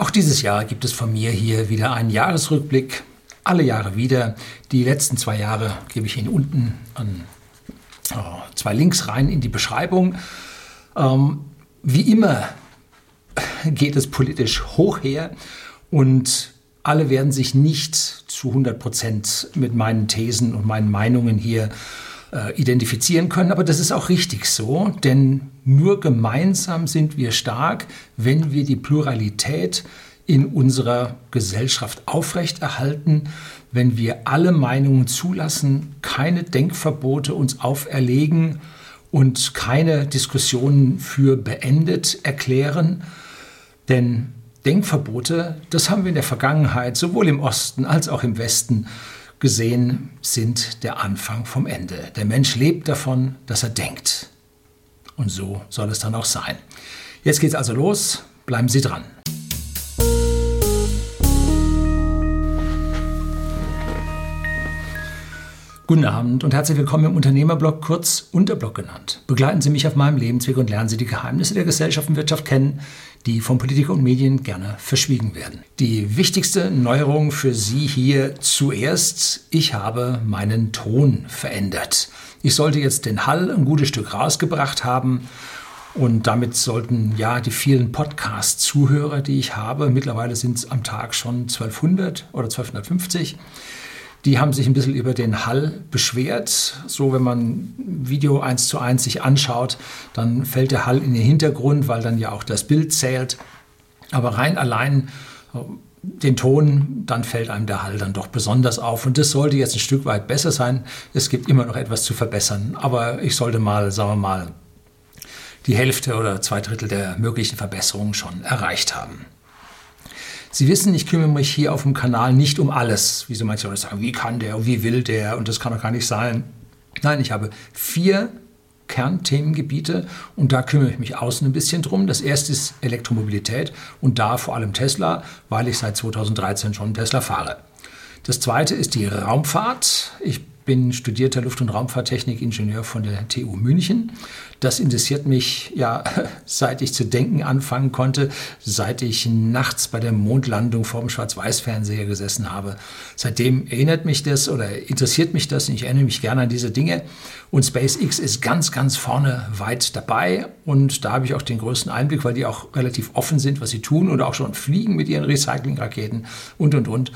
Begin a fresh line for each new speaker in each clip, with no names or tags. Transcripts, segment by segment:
Auch dieses Jahr gibt es von mir hier wieder einen Jahresrückblick. Alle Jahre wieder. Die letzten zwei Jahre gebe ich Ihnen unten an oh, zwei Links rein in die Beschreibung. Ähm, wie immer geht es politisch hoch her und alle werden sich nicht zu 100 Prozent mit meinen Thesen und meinen Meinungen hier äh, identifizieren können. Aber das ist auch richtig so, denn nur gemeinsam sind wir stark, wenn wir die Pluralität in unserer Gesellschaft aufrechterhalten, wenn wir alle Meinungen zulassen, keine Denkverbote uns auferlegen und keine Diskussionen für beendet erklären. Denn Denkverbote, das haben wir in der Vergangenheit sowohl im Osten als auch im Westen gesehen, sind der Anfang vom Ende. Der Mensch lebt davon, dass er denkt. Und so soll es dann auch sein. Jetzt geht's also los. Bleiben Sie dran. Guten Abend und herzlich willkommen im Unternehmerblog, kurz Unterblog genannt. Begleiten Sie mich auf meinem Lebensweg und lernen Sie die Geheimnisse der Gesellschaft und Wirtschaft kennen, die von Politik und Medien gerne verschwiegen werden. Die wichtigste Neuerung für Sie hier zuerst, ich habe meinen Ton verändert. Ich sollte jetzt den Hall ein gutes Stück rausgebracht haben und damit sollten ja die vielen Podcast-Zuhörer, die ich habe, mittlerweile sind es am Tag schon 1200 oder 1250, die haben sich ein bisschen über den Hall beschwert. So, wenn man Video eins zu eins sich anschaut, dann fällt der Hall in den Hintergrund, weil dann ja auch das Bild zählt. Aber rein allein äh, den Ton, dann fällt einem der Hall dann doch besonders auf. Und das sollte jetzt ein Stück weit besser sein. Es gibt immer noch etwas zu verbessern. Aber ich sollte mal, sagen wir mal, die Hälfte oder zwei Drittel der möglichen Verbesserungen schon erreicht haben. Sie wissen, ich kümmere mich hier auf dem Kanal nicht um alles, wie so manche Leute sagen, wie kann der wie will der und das kann doch gar nicht sein. Nein, ich habe vier Kernthemengebiete und da kümmere ich mich außen ein bisschen drum. Das erste ist Elektromobilität und da vor allem Tesla, weil ich seit 2013 schon Tesla fahre. Das zweite ist die Raumfahrt. Ich bin studierter Luft- und Raumfahrttechnik-Ingenieur von der TU München. Das interessiert mich ja, seit ich zu denken anfangen konnte, seit ich nachts bei der Mondlandung vor dem Schwarz-Weiß-Fernseher gesessen habe. Seitdem erinnert mich das oder interessiert mich das und ich erinnere mich gerne an diese Dinge. Und SpaceX ist ganz, ganz vorne weit dabei und da habe ich auch den größten Einblick, weil die auch relativ offen sind, was sie tun und auch schon fliegen mit ihren Recycling-Raketen und, und, und.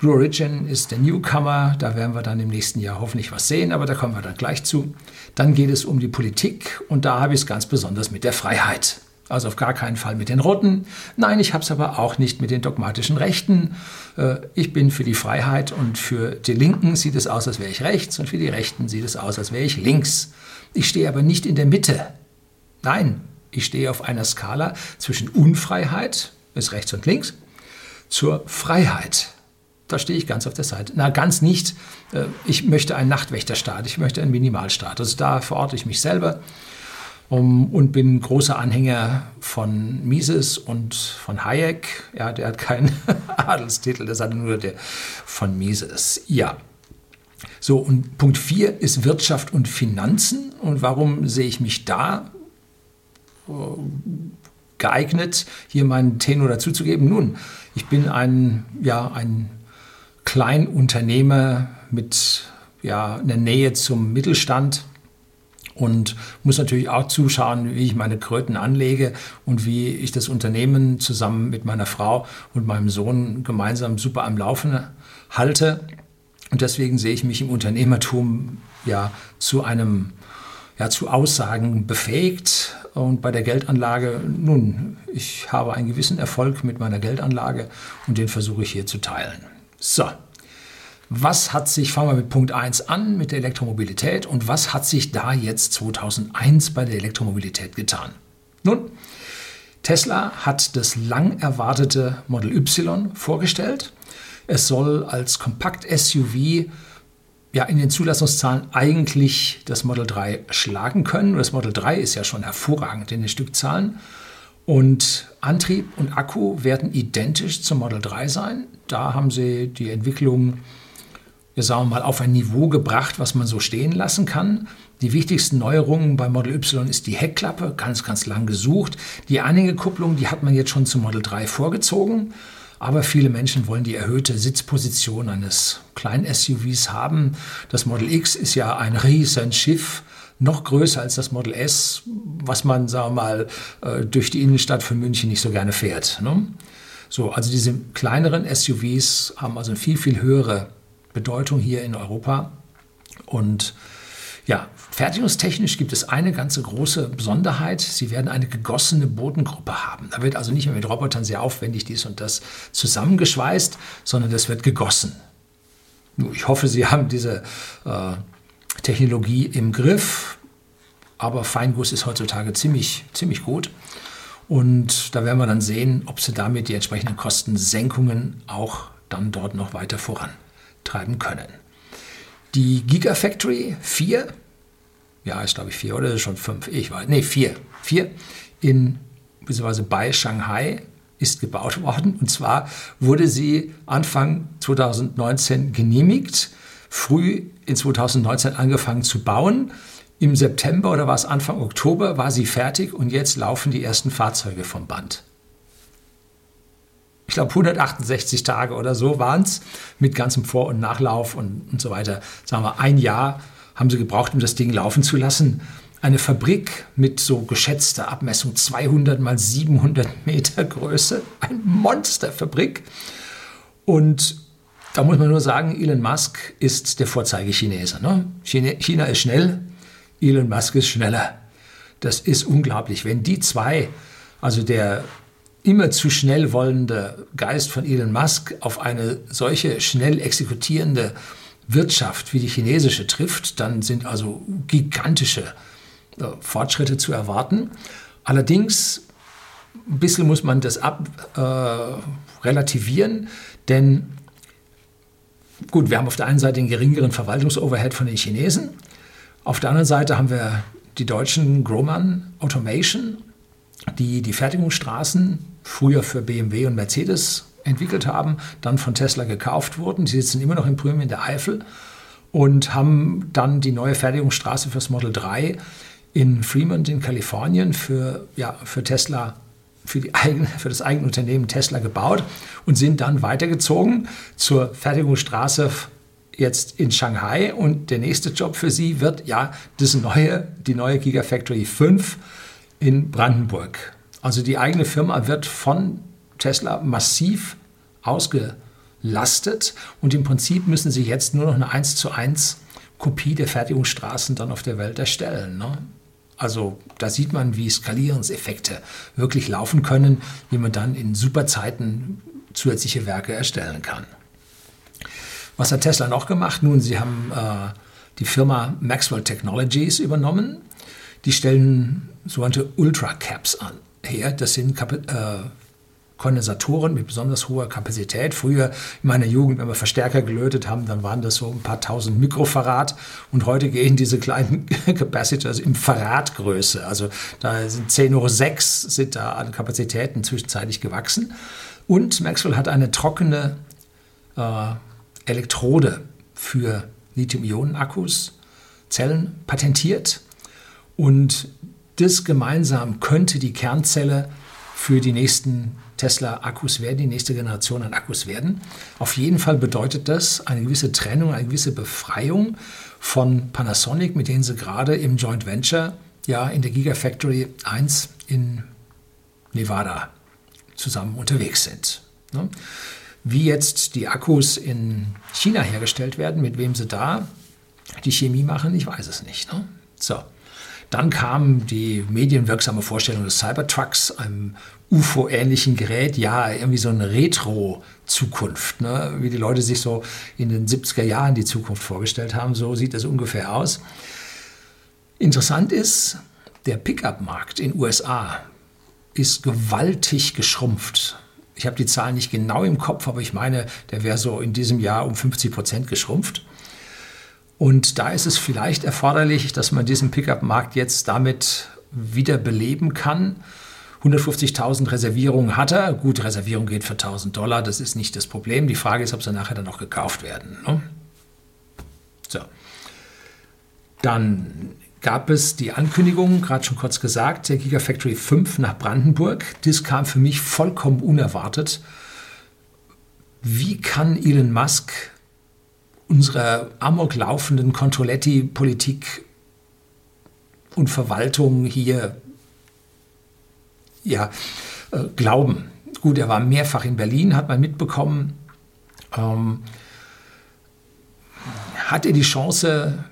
Blue Origin ist der Newcomer, da werden wir dann im nächsten Jahr hoffentlich was sehen, aber da kommen wir dann gleich zu. Dann geht es um die Politik und da habe ich es ganz besonders mit der Freiheit. Also auf gar keinen Fall mit den Roten. Nein, ich habe es aber auch nicht mit den dogmatischen Rechten. Äh, ich bin für die Freiheit und für die Linken sieht es aus, als wäre ich rechts und für die Rechten sieht es aus, als wäre ich links. Ich stehe aber nicht in der Mitte. Nein, ich stehe auf einer Skala zwischen Unfreiheit, ist rechts und links, zur Freiheit. Da stehe ich ganz auf der Seite. Na, ganz nicht. Äh, ich möchte einen Nachtwächterstaat, ich möchte einen Minimalstaat. Also da verorte ich mich selber und bin großer Anhänger von Mises und von Hayek. Ja, der hat keinen Adelstitel, das hat nur der von Mises. Ja. So, und Punkt 4 ist Wirtschaft und Finanzen. Und warum sehe ich mich da äh, geeignet, hier meinen Tenor dazuzugeben? Nun, ich bin ein, ja, ein Kleinunternehmer mit ja, einer Nähe zum Mittelstand und muss natürlich auch zuschauen, wie ich meine Kröten anlege und wie ich das Unternehmen zusammen mit meiner Frau und meinem Sohn gemeinsam super am Laufen halte. Und deswegen sehe ich mich im Unternehmertum ja zu einem ja, zu Aussagen befähigt. Und bei der Geldanlage, nun, ich habe einen gewissen Erfolg mit meiner Geldanlage und den versuche ich hier zu teilen. So, was hat sich, fangen wir mit Punkt 1 an, mit der Elektromobilität und was hat sich da jetzt 2001 bei der Elektromobilität getan? Nun, Tesla hat das lang erwartete Model Y vorgestellt. Es soll als Kompakt-SUV ja in den Zulassungszahlen eigentlich das Model 3 schlagen können. Das Model 3 ist ja schon hervorragend in den Stückzahlen. Und Antrieb und Akku werden identisch zum Model 3 sein. Da haben sie die Entwicklung, wir sagen mal, auf ein Niveau gebracht, was man so stehen lassen kann. Die wichtigsten Neuerungen bei Model Y ist die Heckklappe, ganz, ganz lang gesucht. Die Anhängekupplung, die hat man jetzt schon zum Model 3 vorgezogen. Aber viele Menschen wollen die erhöhte Sitzposition eines kleinen SUVs haben. Das Model X ist ja ein riesen Schiff, noch größer als das Model S, was man, sagen wir mal, äh, durch die Innenstadt von München nicht so gerne fährt. Ne? So, also diese kleineren SUVs haben also eine viel, viel höhere Bedeutung hier in Europa. Und ja, fertigungstechnisch gibt es eine ganze große Besonderheit. Sie werden eine gegossene Bodengruppe haben. Da wird also nicht mehr mit Robotern sehr aufwendig dies und das zusammengeschweißt, sondern das wird gegossen. Ich hoffe, Sie haben diese äh, Technologie im Griff, aber Feinguss ist heutzutage ziemlich, ziemlich gut. Und da werden wir dann sehen, ob Sie damit die entsprechenden Kostensenkungen auch dann dort noch weiter vorantreiben können. Die Gigafactory 4, ja, ist glaube ich 4 oder ist schon 5, ich weiß, nee, 4, 4 in, beziehungsweise bei Shanghai ist gebaut worden. Und zwar wurde sie Anfang 2019 genehmigt, früh in 2019 angefangen zu bauen. Im September oder war es Anfang Oktober war sie fertig und jetzt laufen die ersten Fahrzeuge vom Band ich glaube 168 Tage oder so waren es mit ganzem Vor- und Nachlauf und, und so weiter. Sagen wir, ein Jahr haben sie gebraucht, um das Ding laufen zu lassen. Eine Fabrik mit so geschätzter Abmessung 200 mal 700 Meter Größe, eine Monsterfabrik. Und da muss man nur sagen, Elon Musk ist der Vorzeige-Chinese. Ne? China ist schnell, Elon Musk ist schneller. Das ist unglaublich. Wenn die zwei, also der immer zu schnell wollende Geist von Elon Musk auf eine solche schnell exekutierende Wirtschaft wie die chinesische trifft, dann sind also gigantische äh, Fortschritte zu erwarten. Allerdings, ein bisschen muss man das ab äh, relativieren, denn gut, wir haben auf der einen Seite den geringeren Verwaltungsoverhead von den Chinesen, auf der anderen Seite haben wir die deutschen Groman Automation, die die Fertigungsstraßen früher für BMW und Mercedes entwickelt haben, dann von Tesla gekauft wurden. Die sitzen immer noch in Prüm in der Eifel und haben dann die neue Fertigungsstraße fürs Model 3 in Fremont in Kalifornien für, ja, für Tesla, für, die eigene, für das eigene Unternehmen Tesla gebaut und sind dann weitergezogen zur Fertigungsstraße jetzt in Shanghai und der nächste Job für sie wird ja das neue, die neue Gigafactory 5 in Brandenburg. Also die eigene Firma wird von Tesla massiv ausgelastet und im Prinzip müssen sie jetzt nur noch eine 1 zu 1 Kopie der Fertigungsstraßen dann auf der Welt erstellen. Ne? Also da sieht man, wie Skalierungseffekte wirklich laufen können, wie man dann in Superzeiten zusätzliche Werke erstellen kann. Was hat Tesla noch gemacht? Nun, sie haben äh, die Firma Maxwell Technologies übernommen. Die stellen sogenannte Ultra Caps an her. Das sind Kap äh, Kondensatoren mit besonders hoher Kapazität. Früher in meiner Jugend, wenn wir Verstärker gelötet haben, dann waren das so ein paar tausend Mikrofarad. Und heute gehen diese kleinen Capacitors in Faradgröße. Also da sind 10 Uhr 6 sind da an Kapazitäten zwischenzeitlich gewachsen. Und Maxwell hat eine trockene äh, Elektrode für Lithium-Ionen-Akkus, Zellen patentiert. Und das gemeinsam könnte die Kernzelle für die nächsten Tesla-Akkus werden, die nächste Generation an Akkus werden. Auf jeden Fall bedeutet das eine gewisse Trennung, eine gewisse Befreiung von Panasonic, mit denen sie gerade im Joint Venture, ja, in der Gigafactory 1 in Nevada zusammen unterwegs sind. Ne? Wie jetzt die Akkus in China hergestellt werden, mit wem sie da die Chemie machen, ich weiß es nicht. Ne? So. Dann kam die medienwirksame Vorstellung des Cybertrucks, einem UFO-ähnlichen Gerät, ja, irgendwie so eine Retro-Zukunft, ne? wie die Leute sich so in den 70er Jahren die Zukunft vorgestellt haben. So sieht es ungefähr aus. Interessant ist, der Pickup-Markt in USA ist gewaltig geschrumpft. Ich habe die Zahlen nicht genau im Kopf, aber ich meine, der wäre so in diesem Jahr um 50 Prozent geschrumpft. Und da ist es vielleicht erforderlich, dass man diesen Pickup-Markt jetzt damit wieder beleben kann. 150.000 Reservierungen hat er. Gut, Reservierung geht für 1.000 Dollar, das ist nicht das Problem. Die Frage ist, ob sie nachher dann noch gekauft werden. Ne? So. Dann gab es die Ankündigung, gerade schon kurz gesagt, der Gigafactory 5 nach Brandenburg. Das kam für mich vollkommen unerwartet. Wie kann Elon Musk unsere amok laufenden Controletti-Politik und Verwaltung hier ja, äh, glauben? Gut, er war mehrfach in Berlin, hat man mitbekommen. Ähm, hat er die Chance,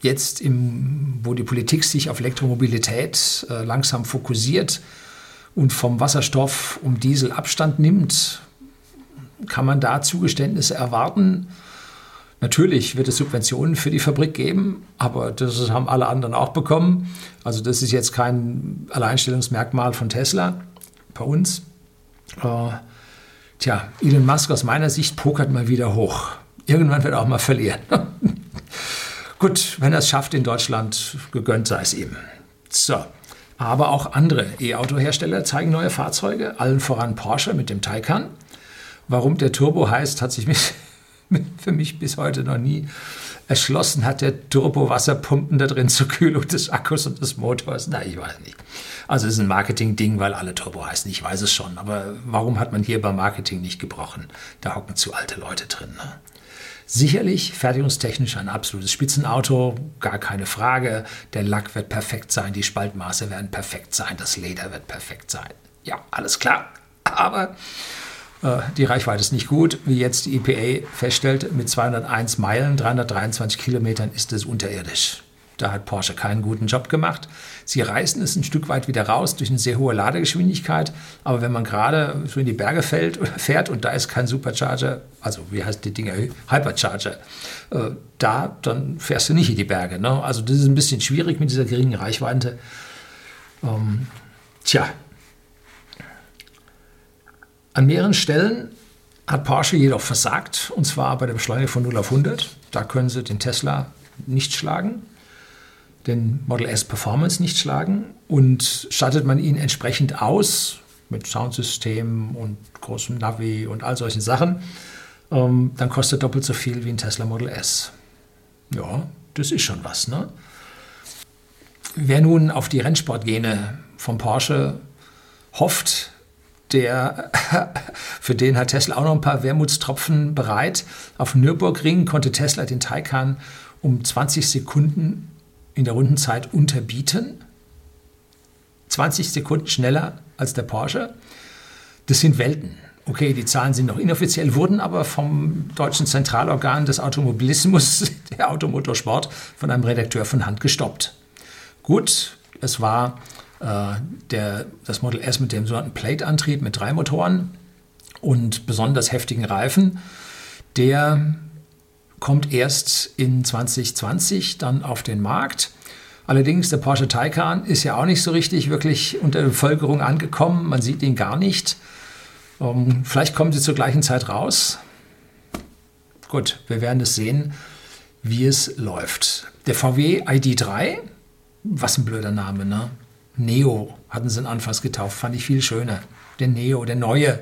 jetzt, im, wo die Politik sich auf Elektromobilität äh, langsam fokussiert und vom Wasserstoff um Diesel Abstand nimmt, kann man da Zugeständnisse erwarten. Natürlich wird es Subventionen für die Fabrik geben, aber das haben alle anderen auch bekommen. Also das ist jetzt kein Alleinstellungsmerkmal von Tesla bei uns. Äh, tja, Elon Musk aus meiner Sicht pokert mal wieder hoch. Irgendwann wird er auch mal verlieren. Gut, wenn er es schafft in Deutschland, gegönnt sei es ihm. So. Aber auch andere E-Auto-Hersteller zeigen neue Fahrzeuge, allen voran Porsche mit dem Taycan. Warum der Turbo heißt, hat sich für mich bis heute noch nie erschlossen. Hat der Turbo Wasserpumpen da drin zur Kühlung des Akkus und des Motors? Na, ich weiß nicht. Also es ist ein Marketing-Ding, weil alle Turbo heißen. Ich weiß es schon. Aber warum hat man hier beim Marketing nicht gebrochen? Da hocken zu alte Leute drin. Ne? Sicherlich fertigungstechnisch ein absolutes Spitzenauto, gar keine Frage. Der Lack wird perfekt sein, die Spaltmaße werden perfekt sein, das Leder wird perfekt sein. Ja, alles klar. Aber die Reichweite ist nicht gut. Wie jetzt die EPA feststellt, mit 201 Meilen, 323 Kilometern ist es unterirdisch. Da hat Porsche keinen guten Job gemacht. Sie reißen es ein Stück weit wieder raus durch eine sehr hohe Ladegeschwindigkeit. Aber wenn man gerade so in die Berge fällt, fährt und da ist kein Supercharger, also wie heißt die Dinger, Hypercharger, äh, da, dann fährst du nicht in die Berge. Ne? Also das ist ein bisschen schwierig mit dieser geringen Reichweite. Ähm, tja, an mehreren Stellen hat Porsche jedoch versagt, und zwar bei der Beschleunigung von 0 auf 100. Da können sie den Tesla nicht schlagen den Model S Performance nicht schlagen und stattet man ihn entsprechend aus mit Soundsystem und großem Navi und all solchen Sachen, ähm, dann kostet doppelt so viel wie ein Tesla Model S. Ja, das ist schon was. Ne? Wer nun auf die Rennsportgene von Porsche hofft, der, für den hat Tesla auch noch ein paar Wermutstropfen bereit. Auf Nürburgring konnte Tesla den Taycan um 20 Sekunden in der Rundenzeit unterbieten. 20 Sekunden schneller als der Porsche. Das sind Welten. Okay, die Zahlen sind noch inoffiziell, wurden aber vom deutschen Zentralorgan des Automobilismus, der Automotorsport, von einem Redakteur von Hand gestoppt. Gut, es war der, das Model S mit dem sogenannten Plate-Antrieb mit drei Motoren und besonders heftigen Reifen. Der kommt erst in 2020 dann auf den Markt. Allerdings, der Porsche Taycan ist ja auch nicht so richtig wirklich unter der Bevölkerung angekommen. Man sieht ihn gar nicht. Um, ähm, vielleicht kommen sie zur gleichen Zeit raus. Gut, wir werden es sehen, wie es läuft. Der VW ID3, was ein blöder Name, ne? Neo hatten sie ihn anfangs getauft, fand ich viel schöner. Der Neo, der neue,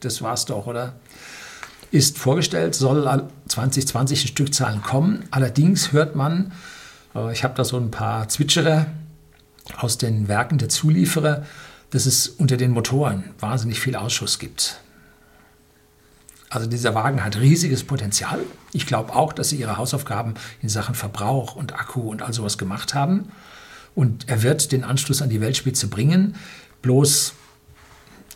das war's doch, oder? ist vorgestellt, soll 2020 in Stückzahlen kommen. Allerdings hört man, äh, ich habe da so ein paar Zwitscherer aus den Werken der Zulieferer, dass es unter den Motoren wahnsinnig viel Ausschuss gibt. Also dieser Wagen hat riesiges Potenzial. Ich glaube auch, dass sie ihre Hausaufgaben in Sachen Verbrauch und Akku und all sowas gemacht haben. Und er wird den Anschluss an die Weltspitze bringen. Bloß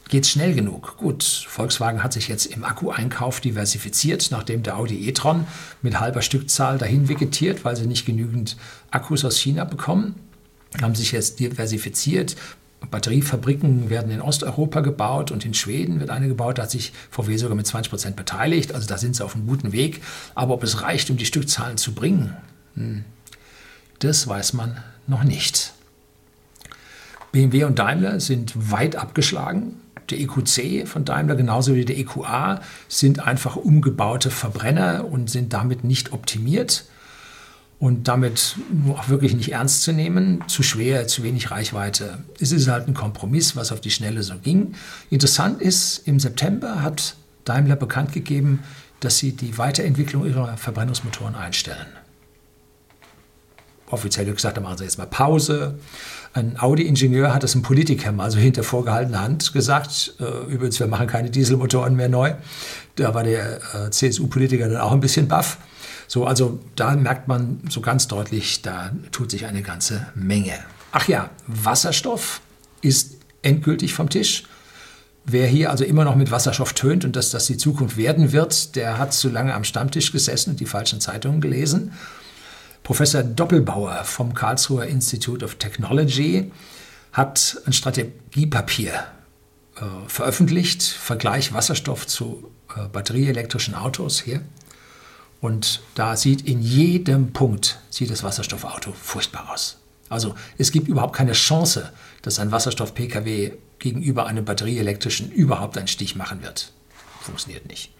geht es schnell genug. Gut, Volkswagen hat sich jetzt im Akku-Einkauf diversifiziert, nachdem der Audi e-tron mit halber Stückzahl dahin vegetiert, weil sie nicht genügend Akkus aus China bekommen. Haben sich jetzt diversifiziert. Batteriefabriken werden in Osteuropa gebaut und in Schweden wird eine gebaut. Da hat sich VW sogar mit 20 Prozent beteiligt. Also da sind sie auf einem guten Weg. Aber ob es reicht, um die Stückzahlen zu bringen, hm, das weiß man noch nicht. BMW und Daimler sind weit abgeschlagen der EQC von Daimler genauso wie der EQA sind einfach umgebaute Verbrenner und sind damit nicht optimiert und damit auch wirklich nicht ernst zu nehmen. Zu schwer, zu wenig Reichweite. Es ist halt ein Kompromiss, was auf die Schnelle so ging. Interessant ist, im September hat Daimler bekannt gegeben, dass sie die Weiterentwicklung ihrer Verbrennungsmotoren einstellen. Offiziell gesagt, da machen sie jetzt mal Pause. Ein Audi-Ingenieur hat das einem Politiker mal so hinter vorgehaltener Hand gesagt. Äh, übrigens, wir machen keine Dieselmotoren mehr neu. Da war der äh, CSU-Politiker dann auch ein bisschen baff. So, also da merkt man so ganz deutlich, da tut sich eine ganze Menge. Ach ja, Wasserstoff ist endgültig vom Tisch. Wer hier also immer noch mit Wasserstoff tönt und dass das die Zukunft werden wird, der hat zu lange am Stammtisch gesessen und die falschen Zeitungen gelesen. Professor Doppelbauer vom Karlsruher Institute of Technology hat ein Strategiepapier äh, veröffentlicht, Vergleich Wasserstoff zu äh, batterieelektrischen Autos hier. Und da sieht in jedem Punkt sieht das Wasserstoffauto furchtbar aus. Also es gibt überhaupt keine Chance, dass ein Wasserstoff-Pkw gegenüber einem batterieelektrischen überhaupt einen Stich machen wird. Funktioniert nicht.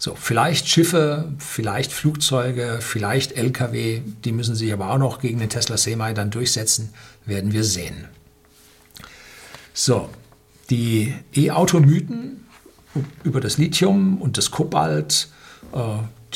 So, vielleicht Schiffe, vielleicht Flugzeuge, vielleicht Lkw, die müssen sich aber auch noch gegen den Tesla Semi dann durchsetzen, werden wir sehen. So, die E-Auto-Mythen über das Lithium und das Kobalt, äh,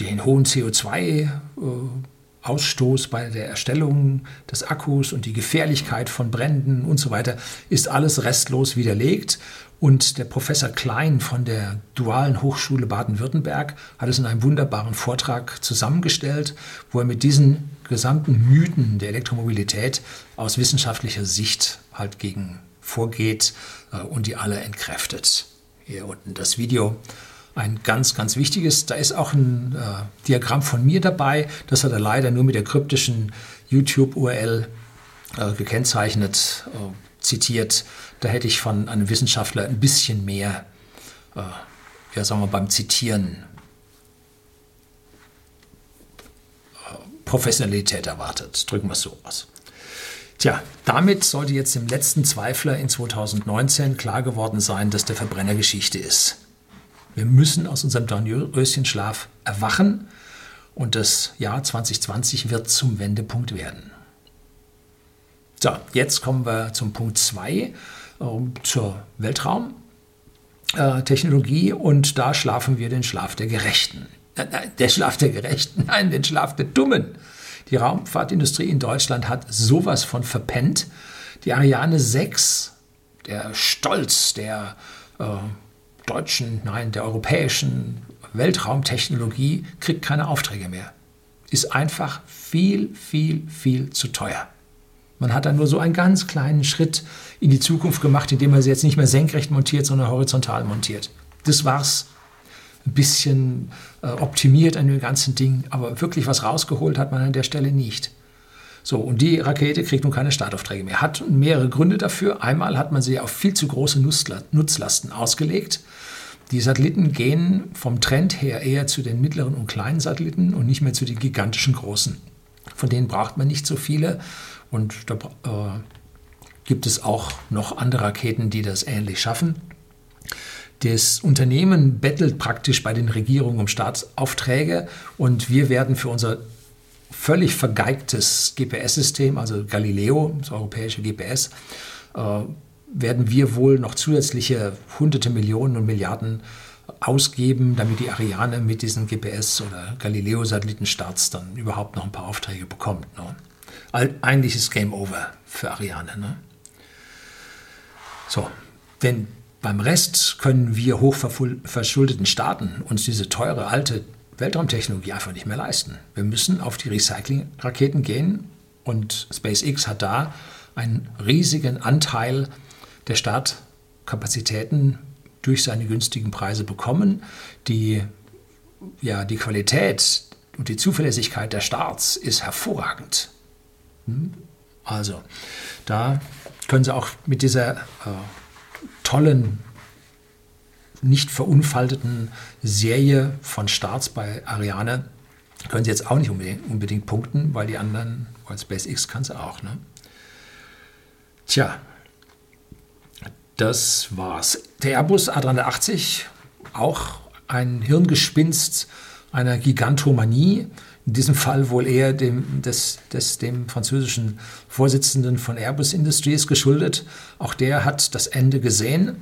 den hohen CO2-Ausstoß bei der Erstellung des Akkus und die Gefährlichkeit von Bränden und so weiter, ist alles restlos widerlegt. Und der Professor Klein von der Dualen Hochschule Baden-Württemberg hat es in einem wunderbaren Vortrag zusammengestellt, wo er mit diesen gesamten Mythen der Elektromobilität aus wissenschaftlicher Sicht halt gegen vorgeht äh, und die alle entkräftet. Hier unten das Video. Ein ganz, ganz wichtiges. Da ist auch ein äh, Diagramm von mir dabei. Das hat er leider nur mit der kryptischen YouTube-URL äh, gekennzeichnet, äh, zitiert. Da hätte ich von einem Wissenschaftler ein bisschen mehr, äh, ja, sagen wir beim Zitieren äh, Professionalität erwartet. Drücken wir es so aus. Tja, damit sollte jetzt dem letzten Zweifler in 2019 klar geworden sein, dass der Verbrenner Geschichte ist. Wir müssen aus unserem Dornröschenschlaf erwachen und das Jahr 2020 wird zum Wendepunkt werden. So, jetzt kommen wir zum Punkt 2 zur Weltraumtechnologie äh, und da schlafen wir den Schlaf der Gerechten. Äh, der Schlaf der Gerechten, nein, den Schlaf der Dummen. Die Raumfahrtindustrie in Deutschland hat sowas von verpennt. Die Ariane 6, der Stolz der äh, deutschen, nein, der europäischen Weltraumtechnologie, kriegt keine Aufträge mehr. Ist einfach viel, viel, viel zu teuer. Man hat dann nur so einen ganz kleinen Schritt in die Zukunft gemacht, indem man sie jetzt nicht mehr senkrecht montiert, sondern horizontal montiert. Das war's. Ein bisschen äh, optimiert an dem ganzen Ding, aber wirklich was rausgeholt hat man an der Stelle nicht. So, und die Rakete kriegt nun keine Startaufträge mehr. Hat mehrere Gründe dafür. Einmal hat man sie auf viel zu große Nutzlasten ausgelegt. Die Satelliten gehen vom Trend her eher zu den mittleren und kleinen Satelliten und nicht mehr zu den gigantischen großen. Von denen braucht man nicht so viele. Und da äh, gibt es auch noch andere Raketen, die das ähnlich schaffen. Das Unternehmen bettelt praktisch bei den Regierungen um Staatsaufträge und wir werden für unser völlig vergeigtes GPS-System, also Galileo, das europäische GPS, äh, werden wir wohl noch zusätzliche hunderte Millionen und Milliarden ausgeben, damit die Ariane mit diesen GPS- oder Galileo-Satellitenstarts dann überhaupt noch ein paar Aufträge bekommt. Ne? Eigentlich ist Game Over für Ariane. Ne? So, denn beim Rest können wir hochverschuldeten Staaten uns diese teure alte Weltraumtechnologie einfach nicht mehr leisten. Wir müssen auf die Recycling-Raketen gehen und SpaceX hat da einen riesigen Anteil der Startkapazitäten durch seine günstigen Preise bekommen. Die, ja, die Qualität und die Zuverlässigkeit der Starts ist hervorragend. Hm? Also, da können Sie auch mit dieser äh, tollen, nicht verunfalteten Serie von Starts bei Ariane, können Sie jetzt auch nicht unbedingt, unbedingt punkten, weil die anderen, weil SpaceX kann es auch. Ne? Tja, das war's. Der Airbus A380, auch ein Hirngespinst einer Gigantomanie in diesem Fall wohl eher dem, des, des, dem französischen Vorsitzenden von Airbus Industries geschuldet. Auch der hat das Ende gesehen.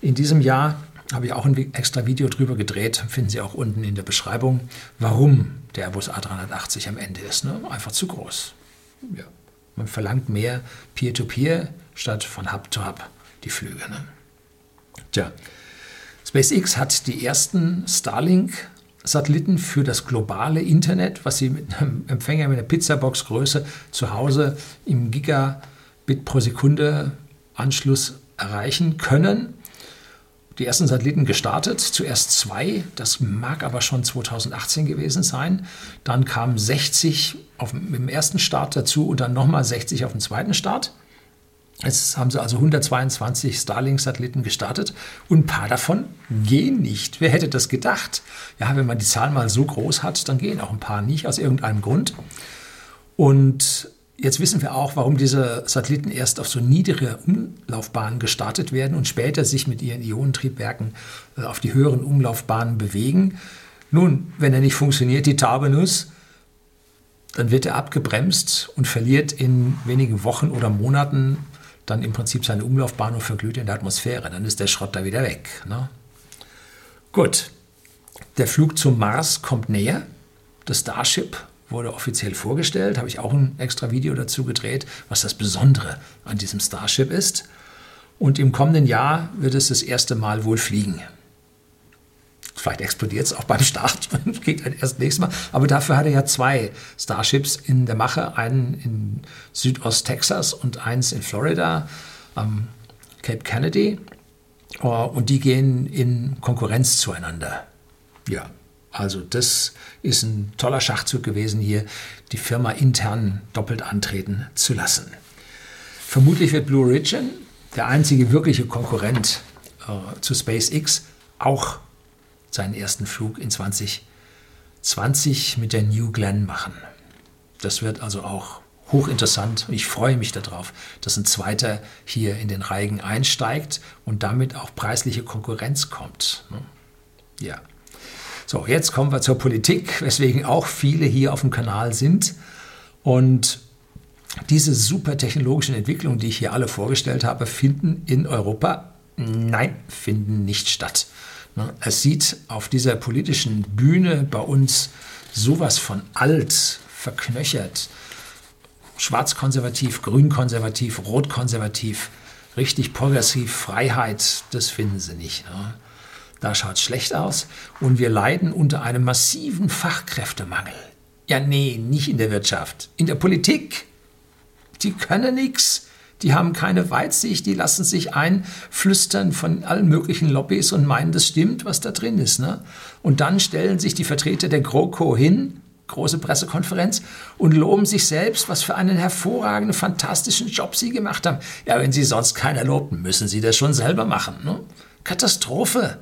In diesem Jahr habe ich auch ein extra Video drüber gedreht, finden Sie auch unten in der Beschreibung, warum der Airbus A380 am Ende ist. Ne? Einfach zu groß. Ja. Man verlangt mehr Peer-to-Peer -Peer statt von Hub-to-Hub -Hub die Flüge. Ne? Tja, SpaceX hat die ersten Starlink-Satelliten für das globale Internet, was sie mit einem Empfänger mit einer Pizzabox-Größe zu Hause im Gigabit pro Sekunde Anschluss erreichen können. Die ersten Satelliten gestartet, zuerst zwei, das mag aber schon 2018 gewesen sein. Dann kamen 60 auf, dem ersten Start dazu und dann nochmal 60 auf dem zweiten Start. Jetzt haben sie also 122 Starlink-Satelliten gestartet und ein paar davon gehen nicht. Wer hätte das gedacht? Ja, wenn man die Zahl mal so groß hat, dann gehen auch ein paar nicht aus irgendeinem Grund. Und jetzt wissen wir auch, warum diese Satelliten erst auf so niedrige Umlaufbahnen gestartet werden und später sich mit ihren Ionentriebwerken äh, auf die höheren Umlaufbahnen bewegen. Nun, wenn er nicht funktioniert, die Tabenus, dann wird er abgebremst und verliert in wenigen Wochen oder Monaten dann im Prinzip seine Umlaufbahn und verglüht in der Atmosphäre. Dann ist der Schrott da wieder weg. Ne? Gut, der Flug zum Mars kommt näher. Das Starship wurde offiziell vorgestellt, habe ich auch ein extra Video dazu gedreht, was das Besondere an diesem Starship ist. Und im kommenden Jahr wird es das erste Mal wohl fliegen. Vielleicht explodiert es auch beim Start, geht dann erst nächstes Mal. Aber dafür hat er ja zwei Starships in der Mache, einen in Südost-Texas und eins in Florida, am Cape Kennedy. Oh, und die gehen in Konkurrenz zueinander. Ja, also das ist ein toller Schachzug gewesen, hier die Firma intern doppelt antreten zu lassen. Vermutlich wird Blue Origin, der einzige wirkliche Konkurrent äh, zu SpaceX, auch seinen ersten Flug in 2020 mit der New Glenn machen. Das wird also auch hochinteressant. Ich freue mich darauf, dass ein zweiter hier in den Reigen einsteigt und damit auch preisliche Konkurrenz kommt. Ne? Ja. So, jetzt kommen wir zur Politik, weswegen auch viele hier auf dem Kanal sind. Und diese super technologischen Entwicklungen, die ich hier alle vorgestellt habe, finden in Europa, nein, finden nicht statt. Ne? Es sieht auf dieser politischen Bühne bei uns sowas von alt, verknöchert, schwarz-konservativ, grün-konservativ, rot-konservativ, richtig progressiv, Freiheit, das finden sie nicht. Ne? Da schaut es schlecht aus und wir leiden unter einem massiven Fachkräftemangel. Ja, nee, nicht in der Wirtschaft, in der Politik. Die können nichts. Die haben keine Weitsicht, die lassen sich einflüstern von allen möglichen Lobbys und meinen, das stimmt, was da drin ist. Ne? Und dann stellen sich die Vertreter der GroKo hin, große Pressekonferenz, und loben sich selbst, was für einen hervorragenden, fantastischen Job sie gemacht haben. Ja, wenn sie sonst keiner lobt, müssen sie das schon selber machen. Ne? Katastrophe.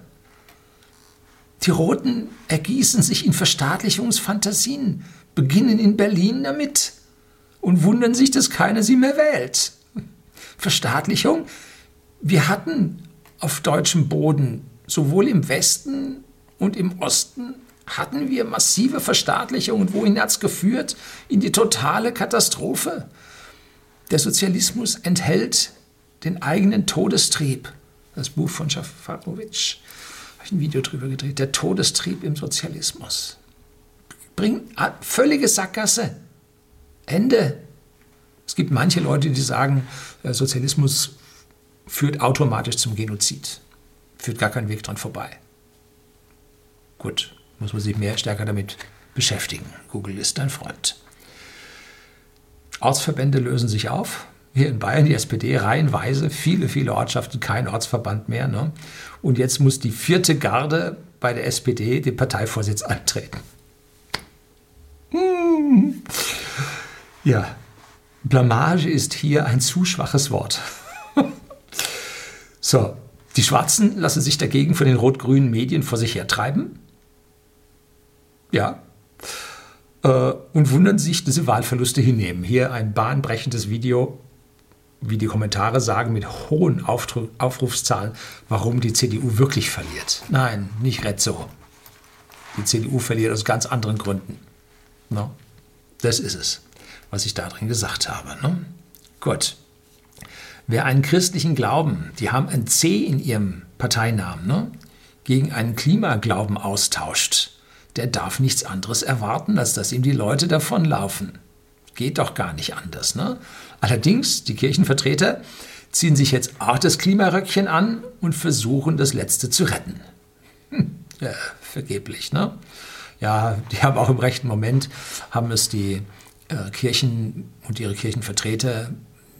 Die Roten ergießen sich in Verstaatlichungsfantasien, beginnen in Berlin damit und wundern sich, dass keiner sie mehr wählt. Verstaatlichung. Wir hatten auf deutschem Boden sowohl im Westen und im Osten hatten wir massive Verstaatlichung und wohin hat es geführt? In die totale Katastrophe. Der Sozialismus enthält den eigenen Todestrieb. Das Buch von Schafarowitsch, habe ich ein Video drüber gedreht. Der Todestrieb im Sozialismus. Bringt völlige Sackgasse. Ende. Es gibt manche Leute, die sagen, äh, Sozialismus führt automatisch zum Genozid. Führt gar keinen Weg dran vorbei. Gut, muss man sich mehr stärker damit beschäftigen. Google ist dein Freund. Ortsverbände lösen sich auf. Hier in Bayern die SPD reihenweise, viele, viele Ortschaften, kein Ortsverband mehr. Ne? Und jetzt muss die vierte Garde bei der SPD den Parteivorsitz antreten. Hm. Ja, Blamage ist hier ein zu schwaches Wort. so, die Schwarzen lassen sich dagegen von den rot-grünen Medien vor sich hertreiben. Ja. Äh, und wundern sich, dass sie Wahlverluste hinnehmen. Hier ein bahnbrechendes Video, wie die Kommentare sagen, mit hohen Aufrufszahlen, warum die CDU wirklich verliert. Nein, nicht Rezzo. Die CDU verliert aus ganz anderen Gründen. No? Das ist es was ich da drin gesagt habe. Ne? Gut. Wer einen christlichen Glauben, die haben ein C in ihrem Parteinamen, ne, gegen einen Klimaglauben austauscht, der darf nichts anderes erwarten, als dass ihm die Leute davonlaufen. geht doch gar nicht anders. Ne? Allerdings, die Kirchenvertreter ziehen sich jetzt auch das Klimaröckchen an und versuchen, das Letzte zu retten. Hm, ja, vergeblich, ne? Ja, die haben auch im rechten Moment, haben es die Kirchen und ihre Kirchenvertreter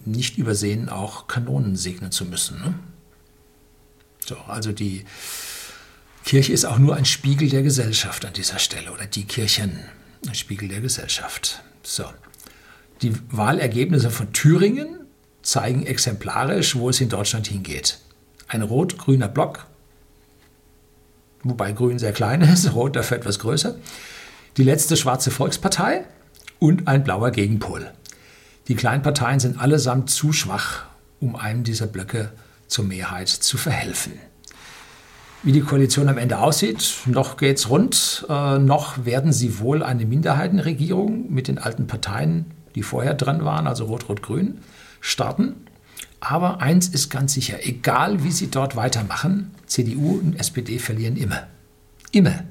nicht übersehen, auch Kanonen segnen zu müssen. Ne? So, also die Kirche ist auch nur ein Spiegel der Gesellschaft an dieser Stelle oder die Kirchen, ein Spiegel der Gesellschaft. So. Die Wahlergebnisse von Thüringen zeigen exemplarisch, wo es in Deutschland hingeht. Ein rot-grüner Block, wobei grün sehr klein ist, rot dafür etwas größer. Die letzte schwarze Volkspartei und ein blauer Gegenpol. Die kleinen Parteien sind allesamt zu schwach, um einem dieser Blöcke zur Mehrheit zu verhelfen. Wie die Koalition am Ende aussieht, noch geht's rund, äh, noch werden sie wohl eine Minderheitenregierung mit den alten Parteien, die vorher dran waren, also Rot-Rot-Grün, starten. Aber eins ist ganz sicher, egal wie sie dort weitermachen, CDU und SPD verlieren immer. Immer.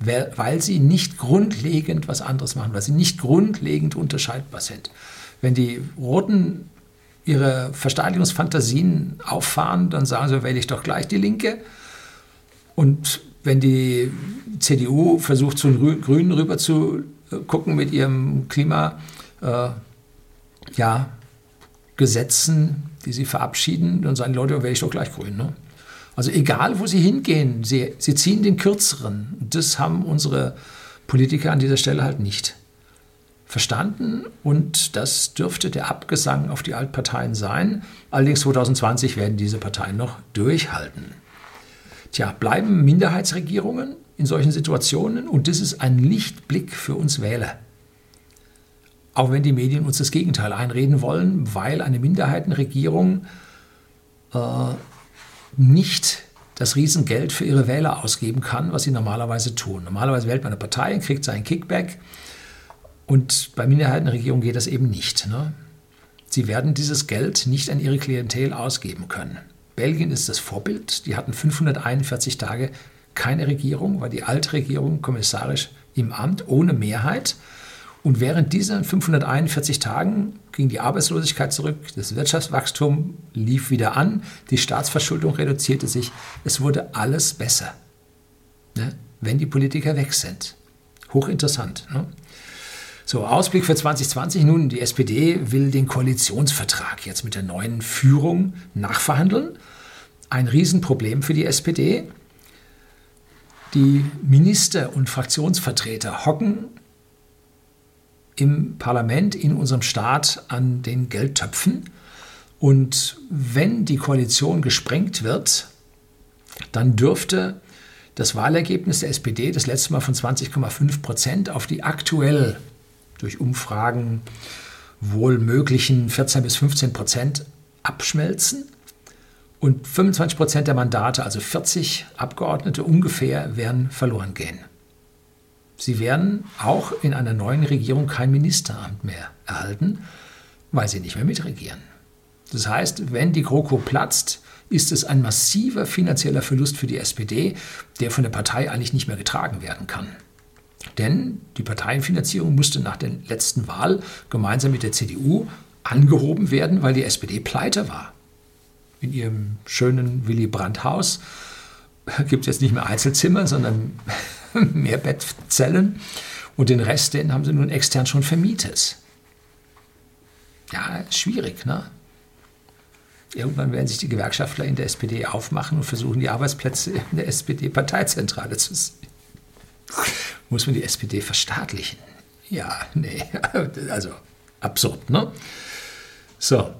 Weil sie nicht grundlegend was anderes machen, weil sie nicht grundlegend unterscheidbar sind. Wenn die Roten ihre Versteigerungsfantasien auffahren, dann sagen sie, wähle ich doch gleich die Linke. Und wenn die CDU versucht, zu den Grünen rüber zu äh, gucken mit ihrem Klima, äh, ja, Gesetzen, die sie verabschieden, dann sagen die Leute, wähle ich doch gleich grün. Ne? Also egal, wo sie hingehen, sie, sie ziehen den Kürzeren. Das haben unsere Politiker an dieser Stelle halt nicht verstanden und das dürfte der Abgesang auf die Altparteien sein. Allerdings 2020 werden diese Parteien noch durchhalten. Tja, bleiben Minderheitsregierungen in solchen Situationen und das ist ein Lichtblick für uns Wähler. Auch wenn die Medien uns das Gegenteil einreden wollen, weil eine Minderheitenregierung äh, nicht das Riesengeld für ihre Wähler ausgeben kann, was sie normalerweise tun. Normalerweise wählt man eine Partei und kriegt seinen Kickback und bei Minderheitenregierungen geht das eben nicht. Ne? Sie werden dieses Geld nicht an ihre Klientel ausgeben können. Belgien ist das Vorbild. Die hatten 541 Tage keine Regierung, war die alte Regierung kommissarisch im Amt ohne Mehrheit. Und während dieser 541 Tagen ging die Arbeitslosigkeit zurück, das Wirtschaftswachstum lief wieder an, die Staatsverschuldung reduzierte sich. Es wurde alles besser, ne? wenn die Politiker weg sind. Hochinteressant. Ne? So, Ausblick für 2020 nun. Die SPD will den Koalitionsvertrag jetzt mit der neuen Führung nachverhandeln. Ein Riesenproblem für die SPD. Die Minister und Fraktionsvertreter hocken im Parlament, in unserem Staat an den Geldtöpfen. Und wenn die Koalition gesprengt wird, dann dürfte das Wahlergebnis der SPD das letzte Mal von 20,5 Prozent auf die aktuell durch Umfragen wohl möglichen 14 bis 15 Prozent abschmelzen. Und 25 Prozent der Mandate, also 40 Abgeordnete ungefähr, werden verloren gehen. Sie werden auch in einer neuen Regierung kein Ministeramt mehr erhalten, weil sie nicht mehr mitregieren. Das heißt, wenn die GroKo platzt, ist es ein massiver finanzieller Verlust für die SPD, der von der Partei eigentlich nicht mehr getragen werden kann. Denn die Parteienfinanzierung musste nach der letzten Wahl gemeinsam mit der CDU angehoben werden, weil die SPD pleite war. In ihrem schönen Willy Brandt-Haus gibt es jetzt nicht mehr Einzelzimmer, sondern mehr Bettzellen. Und den Rest, den haben sie nun extern schon vermietet. Ja, schwierig, ne? Irgendwann werden sich die Gewerkschaftler in der SPD aufmachen und versuchen, die Arbeitsplätze in der SPD-Parteizentrale zu sehen. Muss man die SPD verstaatlichen? Ja, nee, also absurd, ne? So.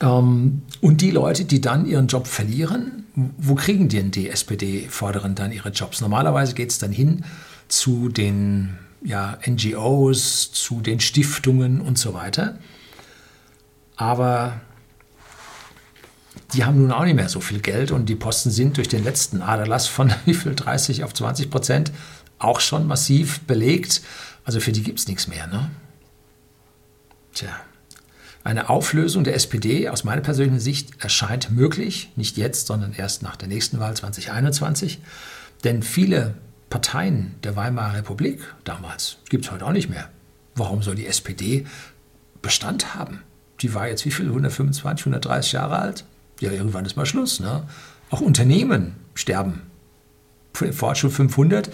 Ähm, und die Leute, die dann ihren Job verlieren, wo kriegen denn die SPD-Vorderen dann ihre Jobs? Normalerweise geht es dann hin zu den ja, NGOs, zu den Stiftungen und so weiter. Aber die haben nun auch nicht mehr so viel Geld und die Posten sind durch den letzten Aderlass von wie viel 30 auf 20 Prozent auch schon massiv belegt. Also für die gibt es nichts mehr. Ne? Tja. Eine Auflösung der SPD aus meiner persönlichen Sicht erscheint möglich, nicht jetzt, sondern erst nach der nächsten Wahl 2021. Denn viele Parteien der Weimarer Republik damals gibt es heute auch nicht mehr. Warum soll die SPD Bestand haben? Die war jetzt wie viel? 125, 130 Jahre alt? Ja, irgendwann ist mal Schluss. Ne? Auch Unternehmen sterben. Fortune 500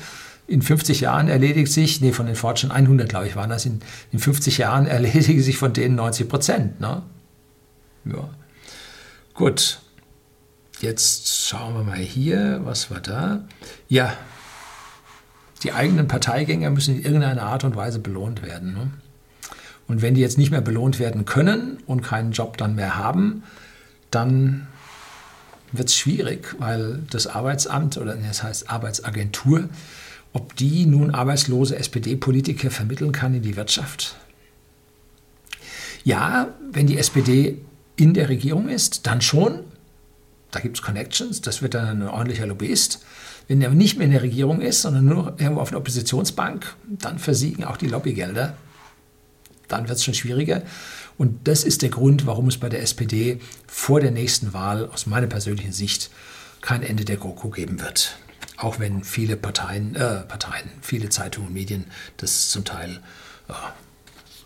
in 50 Jahren erledigt sich, nee, von den Fortune 100, glaube ich, waren das, in, in 50 Jahren erledigen sich von denen 90 Prozent. Ne? Ja. Gut. Jetzt schauen wir mal hier, was war da? Ja, die eigenen Parteigänger müssen in irgendeiner Art und Weise belohnt werden. Ne? Und wenn die jetzt nicht mehr belohnt werden können und keinen Job dann mehr haben, dann wird es schwierig, weil das Arbeitsamt oder das heißt Arbeitsagentur, ob die nun arbeitslose SPD-Politiker vermitteln kann in die Wirtschaft. Ja, wenn die SPD in der Regierung ist, dann schon. Da gibt es Connections, das wird dann ein ordentlicher Lobbyist. Wenn er nicht mehr in der Regierung ist, sondern nur irgendwo auf der Oppositionsbank, dann versiegen auch die Lobbygelder. Dann wird es schon schwieriger. Und das ist der Grund, warum es bei der SPD vor der nächsten Wahl aus meiner persönlichen Sicht kein Ende der GroKo geben wird. Auch wenn viele Parteien, äh, Parteien viele Zeitungen und Medien das zum Teil äh,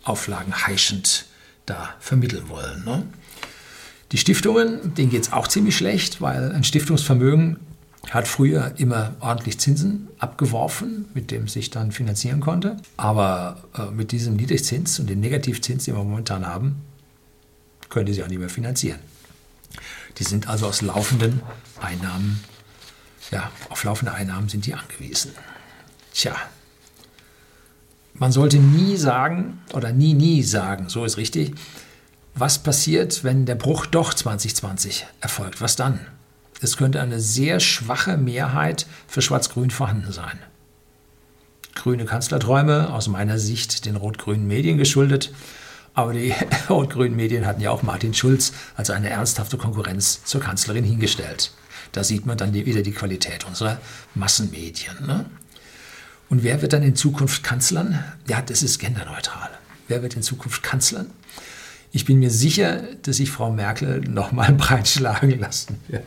auflagenheischend da vermitteln wollen. Ne? Die Stiftungen, denen geht es auch ziemlich schlecht, weil ein Stiftungsvermögen hat früher immer ordentlich Zinsen abgeworfen, mit dem sich dann finanzieren konnte. Aber äh, mit diesem Niedrigzins und dem Negativzins, den wir momentan haben, können die sich auch nicht mehr finanzieren. Die sind also aus laufenden Einnahmen, ja, auf laufende Einnahmen sind die angewiesen. Tja, man sollte nie sagen, oder nie, nie sagen, so ist richtig, was passiert, wenn der Bruch doch 2020 erfolgt? Was dann? Es könnte eine sehr schwache Mehrheit für Schwarz-Grün vorhanden sein. Grüne Kanzlerträume, aus meiner Sicht den rot-grünen Medien geschuldet. Aber die rot-grünen Medien hatten ja auch Martin Schulz als eine ernsthafte Konkurrenz zur Kanzlerin hingestellt. Da sieht man dann wieder die Qualität unserer Massenmedien. Ne? Und wer wird dann in Zukunft Kanzlern? Ja, das ist genderneutral. Wer wird in Zukunft Kanzlern? Ich bin mir sicher, dass sich Frau Merkel nochmal breitschlagen lassen wird.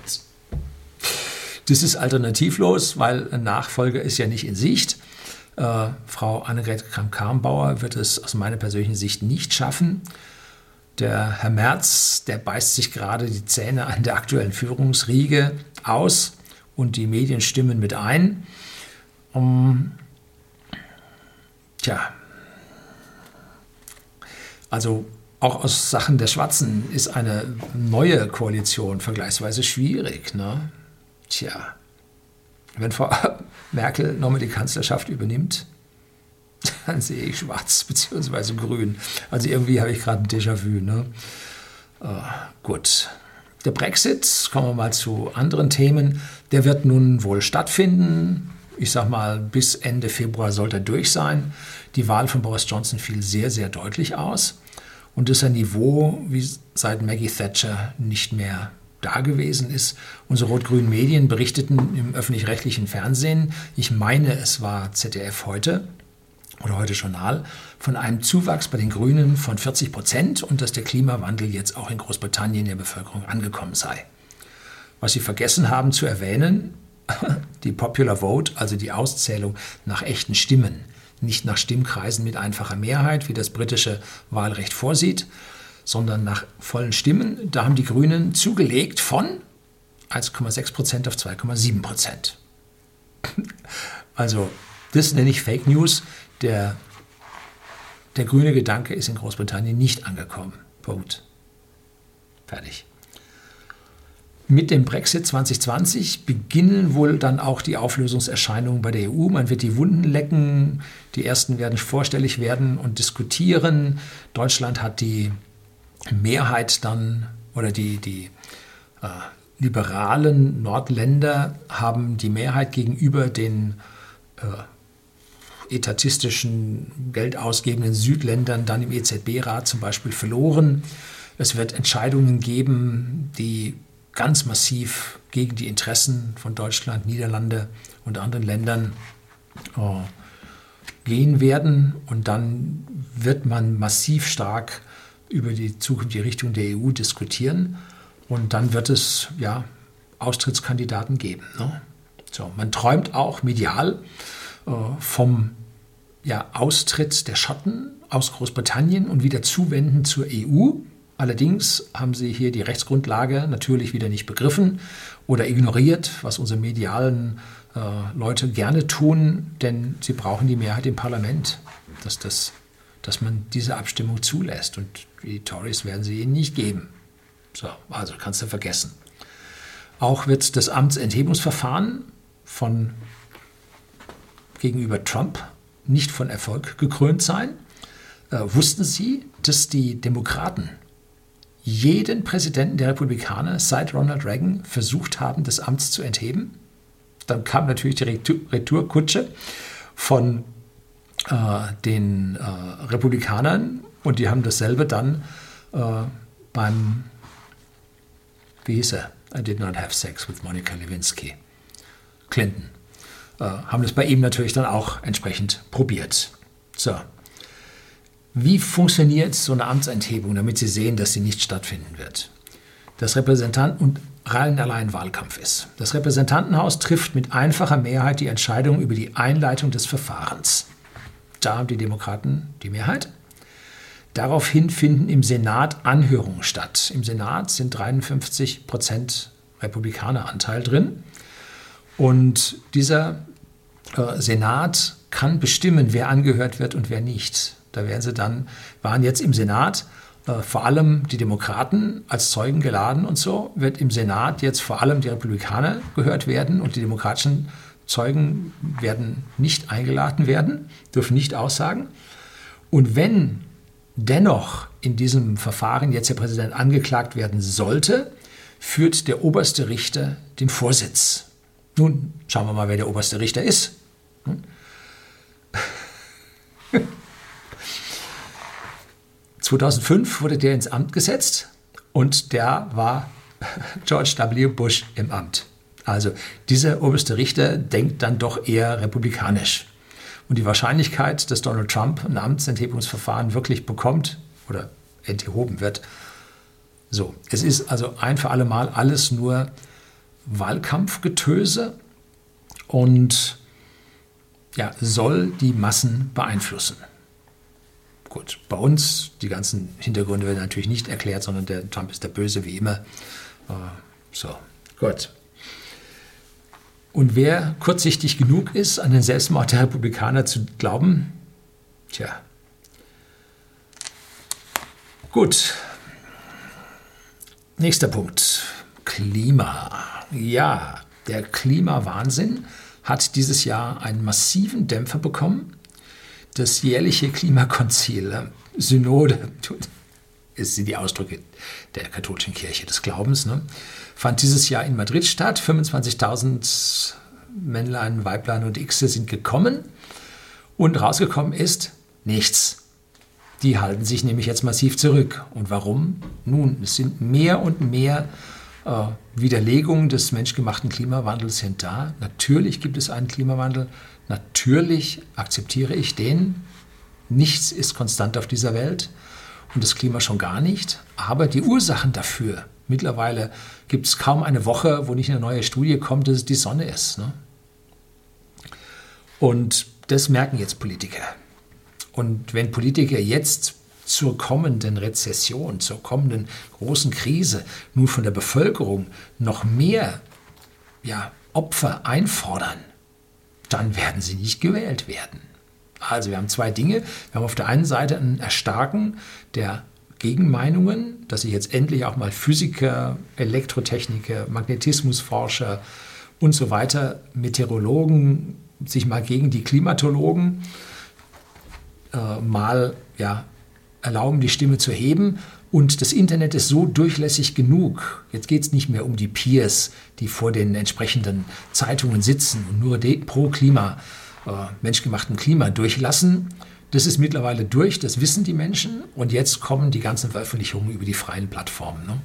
Das ist alternativlos, weil ein Nachfolger ist ja nicht in Sicht. Äh, Frau Annegret Kramp-Karrenbauer wird es aus meiner persönlichen Sicht nicht schaffen. Der Herr Merz, der beißt sich gerade die Zähne an der aktuellen Führungsriege aus und die Medien stimmen mit ein. Um, tja, also auch aus Sachen der Schwarzen ist eine neue Koalition vergleichsweise schwierig. Ne? Tja, wenn Frau Merkel nochmal die Kanzlerschaft übernimmt, dann sehe ich schwarz bzw. grün. Also irgendwie habe ich gerade ein Déjà-vu. Ne? Uh, gut. Der Brexit, kommen wir mal zu anderen Themen, der wird nun wohl stattfinden. Ich sage mal, bis Ende Februar sollte er durch sein. Die Wahl von Boris Johnson fiel sehr, sehr deutlich aus. Und das ist ein Niveau, wie seit Maggie Thatcher nicht mehr da gewesen ist. Unsere rot-grünen Medien berichteten im öffentlich-rechtlichen Fernsehen, ich meine, es war ZDF heute oder heute Journal, von einem Zuwachs bei den Grünen von 40 Prozent und dass der Klimawandel jetzt auch in Großbritannien der Bevölkerung angekommen sei. Was sie vergessen haben zu erwähnen, die Popular Vote, also die Auszählung nach echten Stimmen, nicht nach Stimmkreisen mit einfacher Mehrheit, wie das britische Wahlrecht vorsieht, sondern nach vollen Stimmen. Da haben die Grünen zugelegt von 1,6 Prozent auf 2,7 Prozent. Also das nenne ich Fake News. Der, der grüne Gedanke ist in Großbritannien nicht angekommen. Punkt. Fertig. Mit dem Brexit 2020 beginnen wohl dann auch die Auflösungserscheinungen bei der EU. Man wird die Wunden lecken, die ersten werden vorstellig werden und diskutieren. Deutschland hat die Mehrheit dann oder die, die äh, liberalen Nordländer haben die Mehrheit gegenüber den äh, etatistischen, geldausgebenden Südländern dann im EZB-Rat zum Beispiel verloren. Es wird Entscheidungen geben, die ganz massiv gegen die Interessen von Deutschland, Niederlande und anderen Ländern äh, gehen werden. Und dann wird man massiv stark über die zukünftige Richtung der EU diskutieren. Und dann wird es ja Austrittskandidaten geben. Ne? So, man träumt auch medial äh, vom ja, Austritt der Schotten aus Großbritannien und wieder Zuwenden zur EU. Allerdings haben sie hier die Rechtsgrundlage natürlich wieder nicht begriffen oder ignoriert, was unsere medialen äh, Leute gerne tun, denn sie brauchen die Mehrheit im Parlament, dass, das, dass man diese Abstimmung zulässt. Und die Tories werden sie ihnen nicht geben. So, also kannst du vergessen. Auch wird das Amtsenthebungsverfahren von gegenüber Trump nicht von Erfolg gekrönt sein. Äh, wussten Sie, dass die Demokraten jeden Präsidenten der Republikaner seit Ronald Reagan versucht haben, des Amts zu entheben? Dann kam natürlich die Retourkutsche von äh, den äh, Republikanern und die haben dasselbe dann äh, beim, wie hieß er? I did not have sex with Monica Lewinsky. Clinton. Äh, haben das bei ihm natürlich dann auch entsprechend probiert. So. Wie funktioniert so eine Amtsenthebung, damit Sie sehen, dass sie nicht stattfinden wird? Das Repräsentanten und rein allein Wahlkampf ist. Das Repräsentantenhaus trifft mit einfacher Mehrheit die Entscheidung über die Einleitung des Verfahrens. Da haben die Demokraten die Mehrheit. Daraufhin finden im Senat Anhörungen statt. Im Senat sind 53 Prozent Republikaneranteil drin. Und dieser äh, Senat kann bestimmen, wer angehört wird und wer nicht. Da werden sie dann, waren jetzt im Senat äh, vor allem die Demokraten als Zeugen geladen und so, wird im Senat jetzt vor allem die Republikaner gehört werden und die demokratischen Zeugen werden nicht eingeladen werden, dürfen nicht aussagen. Und wenn dennoch in diesem Verfahren jetzt der Präsident angeklagt werden sollte, führt der oberste Richter den Vorsitz. Nun schauen wir mal, wer der oberste Richter ist. 2005 hm? wurde der ins Amt gesetzt und der war George W. Bush im Amt. Also dieser oberste Richter denkt dann doch eher republikanisch. Und die Wahrscheinlichkeit, dass Donald Trump ein Amtsenthebungsverfahren wirklich bekommt oder enthoben wird, so, es ist also ein für alle Mal alles nur Wahlkampfgetöse und ja, soll die Massen beeinflussen. Gut, bei uns, die ganzen Hintergründe werden natürlich nicht erklärt, sondern der Trump ist der Böse wie immer. Äh, so, gut. Und wer kurzsichtig genug ist, an den Selbstmord der Republikaner zu glauben, tja. Gut. Nächster Punkt. Klima. Ja, der Klimawahnsinn hat dieses Jahr einen massiven Dämpfer bekommen. Das jährliche Klimakonzil, äh, Synode, sind die Ausdrücke der katholischen Kirche des Glaubens, ne, fand dieses Jahr in Madrid statt. 25.000 Männlein, Weiblein und Xe sind gekommen und rausgekommen ist nichts. Die halten sich nämlich jetzt massiv zurück. Und warum? Nun, es sind mehr und mehr Widerlegungen des menschgemachten Klimawandels sind da. Natürlich gibt es einen Klimawandel. Natürlich akzeptiere ich den. Nichts ist konstant auf dieser Welt und das Klima schon gar nicht. Aber die Ursachen dafür, mittlerweile gibt es kaum eine Woche, wo nicht eine neue Studie kommt, dass es die Sonne ist. Ne? Und das merken jetzt Politiker. Und wenn Politiker jetzt zur kommenden Rezession, zur kommenden großen Krise nun von der Bevölkerung noch mehr ja, Opfer einfordern, dann werden sie nicht gewählt werden. Also wir haben zwei Dinge. Wir haben auf der einen Seite ein Erstarken der Gegenmeinungen, dass sich jetzt endlich auch mal Physiker, Elektrotechniker, Magnetismusforscher und so weiter, Meteorologen sich mal gegen die Klimatologen äh, mal ja, erlauben, die Stimme zu heben. Und das Internet ist so durchlässig genug. Jetzt geht es nicht mehr um die Peers, die vor den entsprechenden Zeitungen sitzen und nur pro Klima äh, menschgemachten Klima durchlassen. Das ist mittlerweile durch, das wissen die Menschen und jetzt kommen die ganzen Veröffentlichungen über die freien Plattformen. Ne?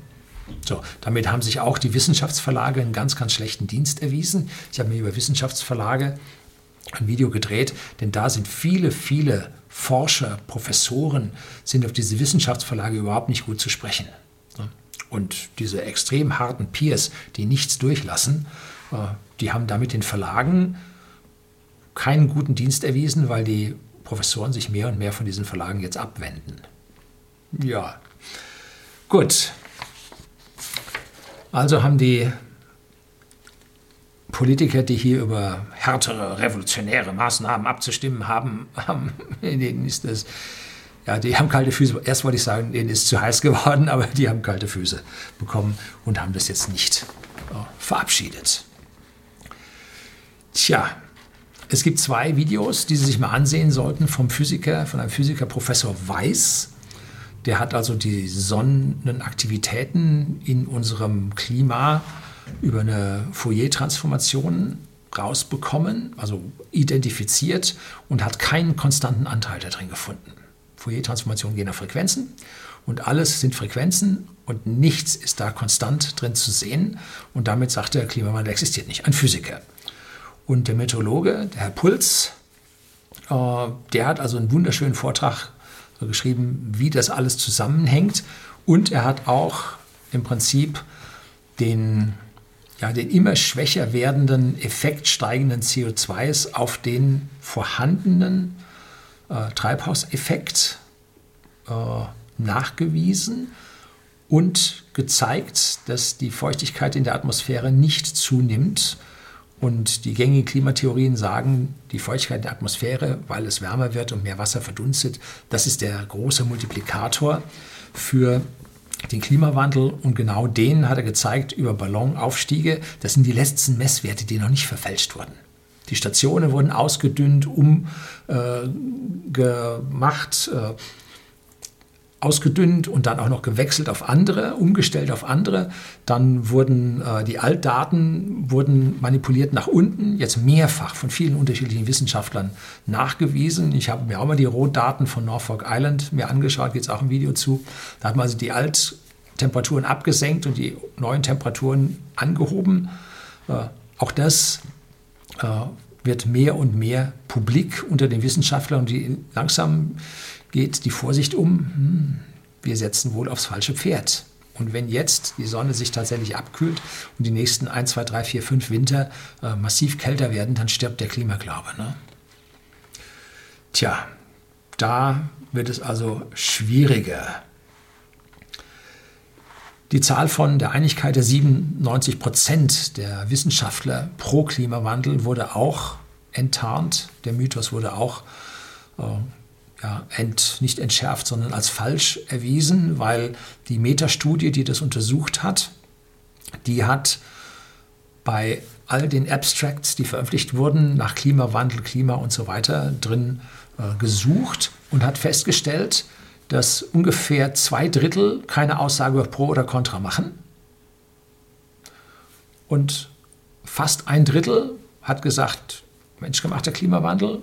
So, damit haben sich auch die Wissenschaftsverlage einen ganz, ganz schlechten Dienst erwiesen. Ich habe mir über Wissenschaftsverlage ein Video gedreht, denn da sind viele, viele Forscher, Professoren, sind auf diese Wissenschaftsverlage überhaupt nicht gut zu sprechen. Und diese extrem harten Peers, die nichts durchlassen, äh, die haben damit den Verlagen keinen guten Dienst erwiesen, weil die Professoren sich mehr und mehr von diesen Verlagen jetzt abwenden. Ja, gut. Also haben die Politiker, die hier über härtere revolutionäre Maßnahmen abzustimmen haben, haben denen ist das, ja, die haben kalte Füße. Erst wollte ich sagen, denen ist zu heiß geworden, aber die haben kalte Füße bekommen und haben das jetzt nicht äh, verabschiedet. Tja, es gibt zwei Videos, die Sie sich mal ansehen sollten vom Physiker, von einem Physiker Professor Weiß. Der hat also die Sonnenaktivitäten in unserem Klima über eine Fourier-Transformation rausbekommen, also identifiziert und hat keinen konstanten Anteil da drin gefunden. Fourier-Transformationen gehen auf Frequenzen und alles sind Frequenzen und nichts ist da konstant drin zu sehen und damit sagt der Klimawandel existiert nicht. Ein Physiker. Und der Meteorologe, der Herr Puls, äh, der hat also einen wunderschönen Vortrag geschrieben, wie das alles zusammenhängt. Und er hat auch im Prinzip den, ja, den immer schwächer werdenden Effekt steigenden CO2s auf den vorhandenen äh, Treibhauseffekt äh, nachgewiesen und gezeigt, dass die Feuchtigkeit in der Atmosphäre nicht zunimmt. Und die gängigen Klimatheorien sagen, die Feuchtigkeit der Atmosphäre, weil es wärmer wird und mehr Wasser verdunstet, das ist der große Multiplikator für den Klimawandel. Und genau den hat er gezeigt über Ballonaufstiege. Das sind die letzten Messwerte, die noch nicht verfälscht wurden. Die Stationen wurden ausgedünnt, umgemacht, äh, äh, ausgedünnt und dann auch noch gewechselt auf andere, umgestellt auf andere. Dann wurden äh, die Altdaten wurden manipuliert nach unten, jetzt mehrfach von vielen unterschiedlichen Wissenschaftlern nachgewiesen. Ich habe mir auch mal die Rohdaten von Norfolk Island mir angeschaut, gibt es auch ein Video zu. Da hat man also die Alttemperaturen abgesenkt und die neuen Temperaturen angehoben. Äh, auch das äh, wird mehr und mehr publik unter den Wissenschaftlern, die langsam geht die Vorsicht um, hm, wir setzen wohl aufs falsche Pferd. Und wenn jetzt die Sonne sich tatsächlich abkühlt und die nächsten 1, 2, 3, 4, 5 Winter äh, massiv kälter werden, dann stirbt der Klimaglaube. Ne? Tja, da wird es also schwieriger. Die Zahl von der Einigkeit der 97 Prozent der Wissenschaftler pro Klimawandel wurde auch enttarnt. Der Mythos wurde auch äh, ja, ent, nicht entschärft, sondern als falsch erwiesen, weil die Metastudie, die das untersucht hat, die hat bei all den Abstracts, die veröffentlicht wurden, nach Klimawandel, Klima und so weiter drin äh, gesucht und hat festgestellt, dass ungefähr zwei Drittel keine Aussage über Pro oder Contra machen. Und fast ein Drittel hat gesagt, menschgemachter Klimawandel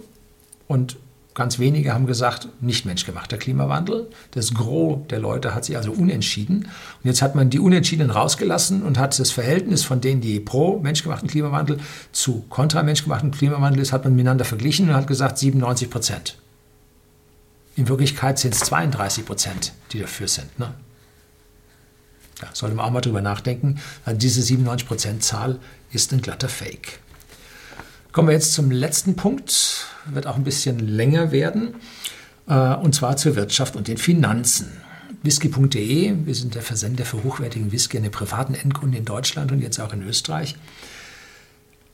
und Ganz wenige haben gesagt, nicht menschgemachter Klimawandel. Das Gros der Leute hat sich also unentschieden. Und jetzt hat man die Unentschiedenen rausgelassen und hat das Verhältnis von denen, die pro menschgemachten Klimawandel zu kontra menschgemachten Klimawandel ist, hat man miteinander verglichen und hat gesagt 97 Prozent. In Wirklichkeit sind es 32 Prozent, die dafür sind. Ne? Ja, sollte man auch mal drüber nachdenken. Also diese 97 Prozent Zahl ist ein glatter Fake. Kommen wir jetzt zum letzten Punkt, wird auch ein bisschen länger werden, äh, und zwar zur Wirtschaft und den Finanzen. Whisky.de, wir sind der Versender für hochwertigen Whisky an den privaten Endkunden in Deutschland und jetzt auch in Österreich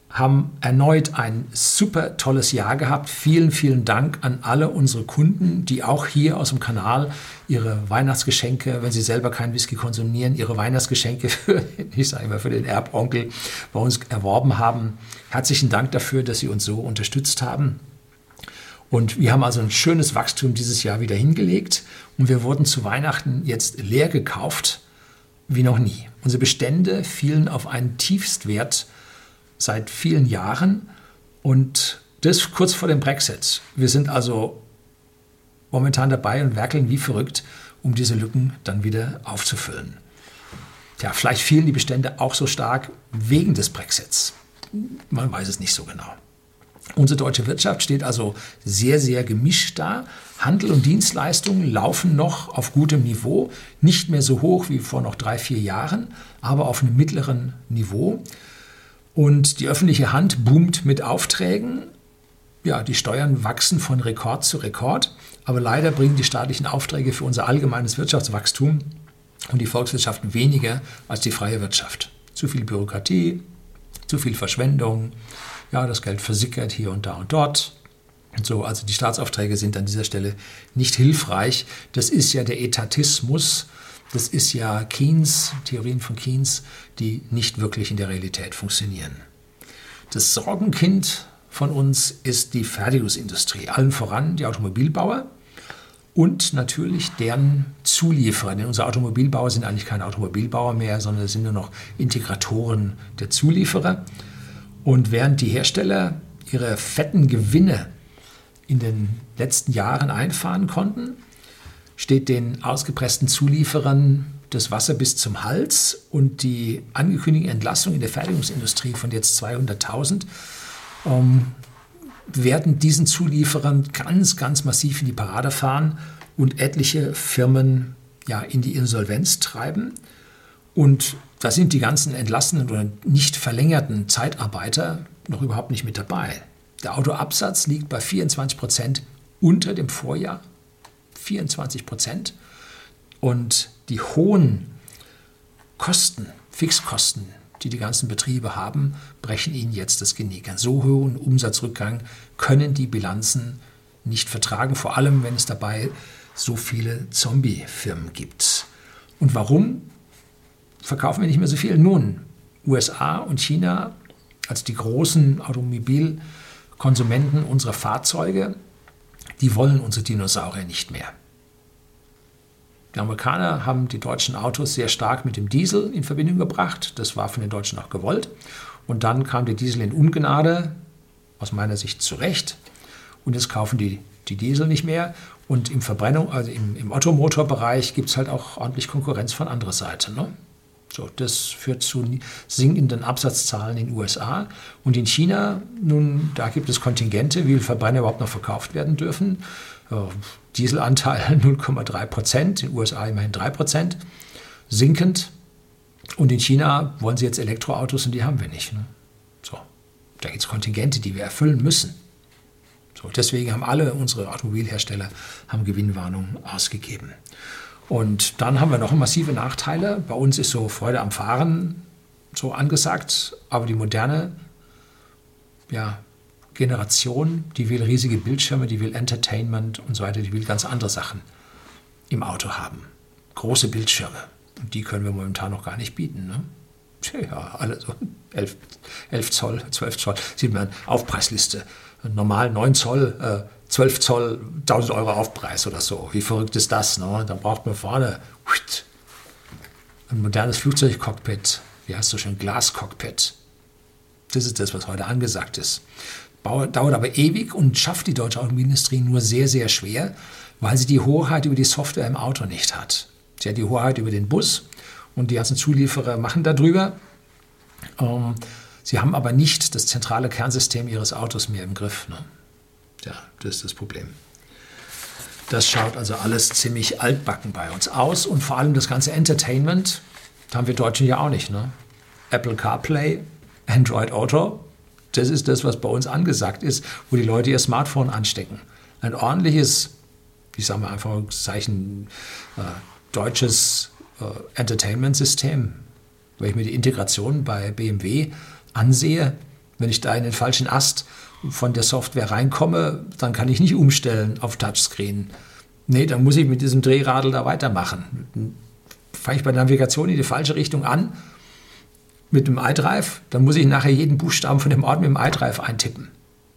haben erneut ein super tolles Jahr gehabt. Vielen, vielen Dank an alle unsere Kunden, die auch hier aus dem Kanal ihre Weihnachtsgeschenke, wenn sie selber keinen Whisky konsumieren, ihre Weihnachtsgeschenke für, ich sage immer, für den Erbonkel bei uns erworben haben. Herzlichen Dank dafür, dass Sie uns so unterstützt haben. Und wir haben also ein schönes Wachstum dieses Jahr wieder hingelegt und wir wurden zu Weihnachten jetzt leer gekauft wie noch nie. Unsere Bestände fielen auf einen Tiefstwert seit vielen Jahren und das kurz vor dem Brexit. Wir sind also momentan dabei und werkeln wie verrückt, um diese Lücken dann wieder aufzufüllen. Ja, vielleicht fielen die Bestände auch so stark wegen des Brexits. Man weiß es nicht so genau. Unsere deutsche Wirtschaft steht also sehr, sehr gemischt da. Handel und Dienstleistungen laufen noch auf gutem Niveau, nicht mehr so hoch wie vor noch drei, vier Jahren, aber auf einem mittleren Niveau. Und die öffentliche Hand boomt mit Aufträgen. Ja, die Steuern wachsen von Rekord zu Rekord. Aber leider bringen die staatlichen Aufträge für unser allgemeines Wirtschaftswachstum und die Volkswirtschaften weniger als die freie Wirtschaft. Zu viel Bürokratie, zu viel Verschwendung. Ja, das Geld versickert hier und da und dort. Und so, also die Staatsaufträge sind an dieser Stelle nicht hilfreich. Das ist ja der Etatismus, das ist ja Keynes, Theorien von Keynes, die nicht wirklich in der Realität funktionieren. Das Sorgenkind von uns ist die Fertigungsindustrie, allen voran die Automobilbauer und natürlich deren Zulieferer. Denn unsere Automobilbauer sind eigentlich keine Automobilbauer mehr, sondern sind nur noch Integratoren der Zulieferer. Und während die Hersteller ihre fetten Gewinne in den letzten Jahren einfahren konnten, steht den ausgepressten Zulieferern das Wasser bis zum Hals und die angekündigte Entlassung in der Fertigungsindustrie von jetzt 200.000 ähm, werden diesen Zulieferern ganz, ganz massiv in die Parade fahren und etliche Firmen ja, in die Insolvenz treiben. Und da sind die ganzen entlassenen oder nicht verlängerten Zeitarbeiter noch überhaupt nicht mit dabei. Der Autoabsatz liegt bei 24 Prozent unter dem Vorjahr 24 Prozent. Und die hohen Kosten, Fixkosten, die die ganzen Betriebe haben, brechen ihnen jetzt das Genick. Ein so hohen Umsatzrückgang können die Bilanzen nicht vertragen, vor allem wenn es dabei so viele Zombie-Firmen gibt. Und warum verkaufen wir nicht mehr so viel? Nun, USA und China als die großen Automobilkonsumenten unserer Fahrzeuge die wollen unsere Dinosaurier nicht mehr. Die Amerikaner haben die deutschen Autos sehr stark mit dem Diesel in Verbindung gebracht. Das war von den Deutschen auch gewollt. Und dann kam der Diesel in Ungnade, aus meiner Sicht zu Recht. Und jetzt kaufen die die Diesel nicht mehr. Und im Verbrennung, also im, im Ottomotorbereich gibt es halt auch ordentlich Konkurrenz von anderer Seite. Ne? So, das führt zu sinkenden Absatzzahlen in den USA. Und in China, nun, da gibt es Kontingente, wie viele Verbrenner überhaupt noch verkauft werden dürfen. Äh, Dieselanteil 0,3 Prozent, in den USA immerhin 3 Prozent, sinkend. Und in China wollen sie jetzt Elektroautos und die haben wir nicht. Ne? So, da gibt es Kontingente, die wir erfüllen müssen. So, deswegen haben alle unsere Automobilhersteller haben Gewinnwarnungen ausgegeben. Und dann haben wir noch massive Nachteile. Bei uns ist so Freude am Fahren so angesagt, aber die moderne ja, Generation, die will riesige Bildschirme, die will Entertainment und so weiter, die will ganz andere Sachen im Auto haben. Große Bildschirme. Und die können wir momentan noch gar nicht bieten. Ne? Ja, alle so 11, 11 Zoll, 12 Zoll, sieht man, Aufpreisliste. Normal 9 Zoll, äh, 12 Zoll 1000 Euro Aufpreis oder so. Wie verrückt ist das? Ne? Dann braucht man vorne ein modernes Flugzeugcockpit. Wie heißt so schön? Glascockpit. Das ist das, was heute angesagt ist. Dauert aber ewig und schafft die deutsche Automobilindustrie nur sehr, sehr schwer, weil sie die Hoheit über die Software im Auto nicht hat. Sie hat die Hoheit über den Bus und die ganzen Zulieferer machen darüber. Ähm, sie haben aber nicht das zentrale Kernsystem ihres Autos mehr im Griff. Ne? Ja, das ist das Problem. Das schaut also alles ziemlich altbacken bei uns aus und vor allem das ganze Entertainment haben wir Deutschen ja auch nicht. Ne? Apple CarPlay, Android Auto, das ist das, was bei uns angesagt ist, wo die Leute ihr Smartphone anstecken. Ein ordentliches, ich sage mal einfach Zeichen, äh, deutsches äh, Entertainment-System. Wenn ich mir die Integration bei BMW ansehe, wenn ich da in den falschen Ast von der Software reinkomme, dann kann ich nicht umstellen auf Touchscreen. Nee, dann muss ich mit diesem Drehradl da weitermachen. Fange ich bei der Navigation in die falsche Richtung an mit dem iDrive, dann muss ich nachher jeden Buchstaben von dem Ort mit dem iDrive eintippen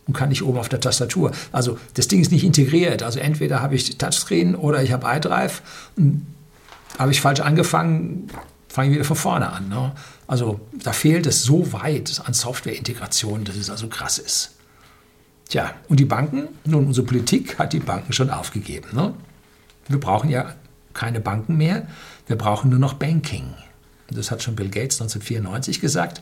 und kann nicht oben auf der Tastatur. Also das Ding ist nicht integriert. Also entweder habe ich Touchscreen oder ich habe iDrive. Habe ich falsch angefangen, fange ich wieder von vorne an. Ne? Also da fehlt es so weit an Softwareintegration, dass es also krass ist. Tja, und die Banken? Nun, unsere Politik hat die Banken schon aufgegeben. Ne? Wir brauchen ja keine Banken mehr, wir brauchen nur noch Banking. Das hat schon Bill Gates 1994 gesagt.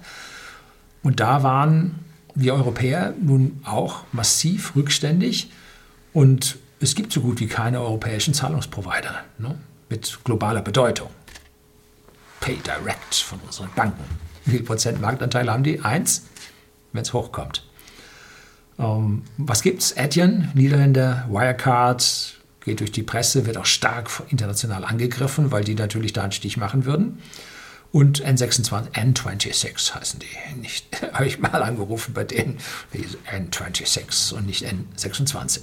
Und da waren die Europäer nun auch massiv rückständig und es gibt so gut wie keine europäischen Zahlungsprovider ne? mit globaler Bedeutung. Pay Direct von unseren Banken. Wie viel Prozent Marktanteil haben die? Eins, wenn es hochkommt. Ähm, was es? Etienne, Niederländer, Wirecard, geht durch die Presse, wird auch stark international angegriffen, weil die natürlich da einen Stich machen würden. Und N26, N26 heißen die. Habe ich mal angerufen bei denen. N26 und nicht N26.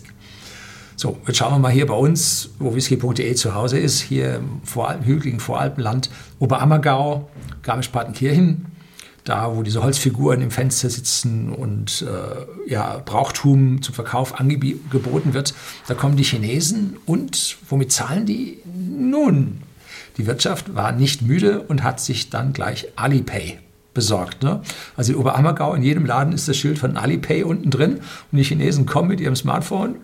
So, jetzt schauen wir mal hier bei uns, wo whisky.de zu Hause ist, hier im Vor hügeligen Voralpenland, Oberammergau, Garmisch-Partenkirchen, da wo diese Holzfiguren im Fenster sitzen und äh, ja, Brauchtum zum Verkauf angeboten wird, da kommen die Chinesen und womit zahlen die? Nun, die Wirtschaft war nicht müde und hat sich dann gleich Alipay besorgt. Ne? Also in Oberammergau, in jedem Laden ist das Schild von Alipay unten drin und die Chinesen kommen mit ihrem Smartphone,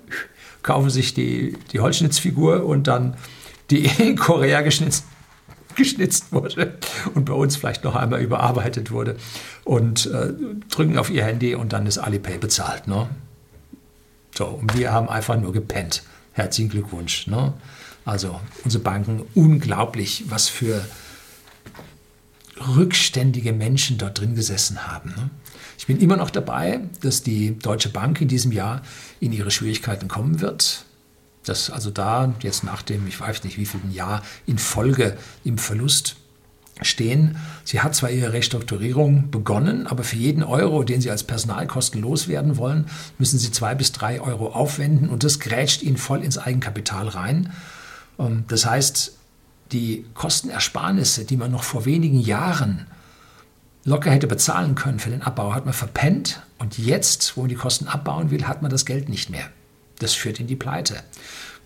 kaufen sich die, die Holzschnitzfigur und dann die in Korea geschnitzt, geschnitzt wurde und bei uns vielleicht noch einmal überarbeitet wurde und äh, drücken auf ihr Handy und dann ist Alipay bezahlt. Ne? So, und wir haben einfach nur gepennt. Herzlichen Glückwunsch. Ne? Also unsere Banken, unglaublich, was für rückständige Menschen dort drin gesessen haben. Ne? Ich bin immer noch dabei, dass die Deutsche Bank in diesem Jahr in ihre Schwierigkeiten kommen wird. Dass also da jetzt nach dem, ich weiß nicht wie vielen Jahr in Folge im Verlust stehen. Sie hat zwar ihre Restrukturierung begonnen, aber für jeden Euro, den Sie als Personalkosten loswerden wollen, müssen Sie zwei bis drei Euro aufwenden und das grätscht Ihnen voll ins Eigenkapital rein. Ähm, das heißt, die Kostenersparnisse, die man noch vor wenigen Jahren locker hätte bezahlen können für den Abbau, hat man verpennt. Und jetzt, wo man die Kosten abbauen will, hat man das Geld nicht mehr. Das führt in die Pleite.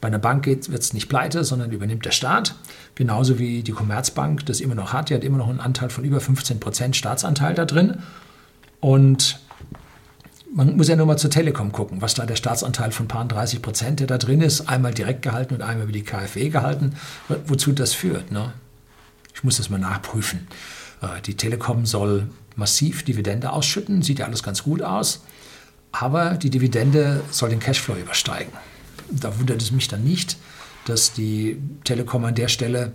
Bei einer Bank wird es nicht pleite, sondern übernimmt der Staat. Genauso wie die Commerzbank das immer noch hat. Die hat immer noch einen Anteil von über 15 Prozent Staatsanteil da drin. Und man muss ja nur mal zur Telekom gucken, was da der Staatsanteil von paar 30 Prozent, der da drin ist, einmal direkt gehalten und einmal über die KfW gehalten, wozu das führt. Ne? Ich muss das mal nachprüfen. Äh, die Telekom soll massiv Dividende ausschütten, sieht ja alles ganz gut aus, aber die Dividende soll den Cashflow übersteigen. Da wundert es mich dann nicht, dass die Telekom an der Stelle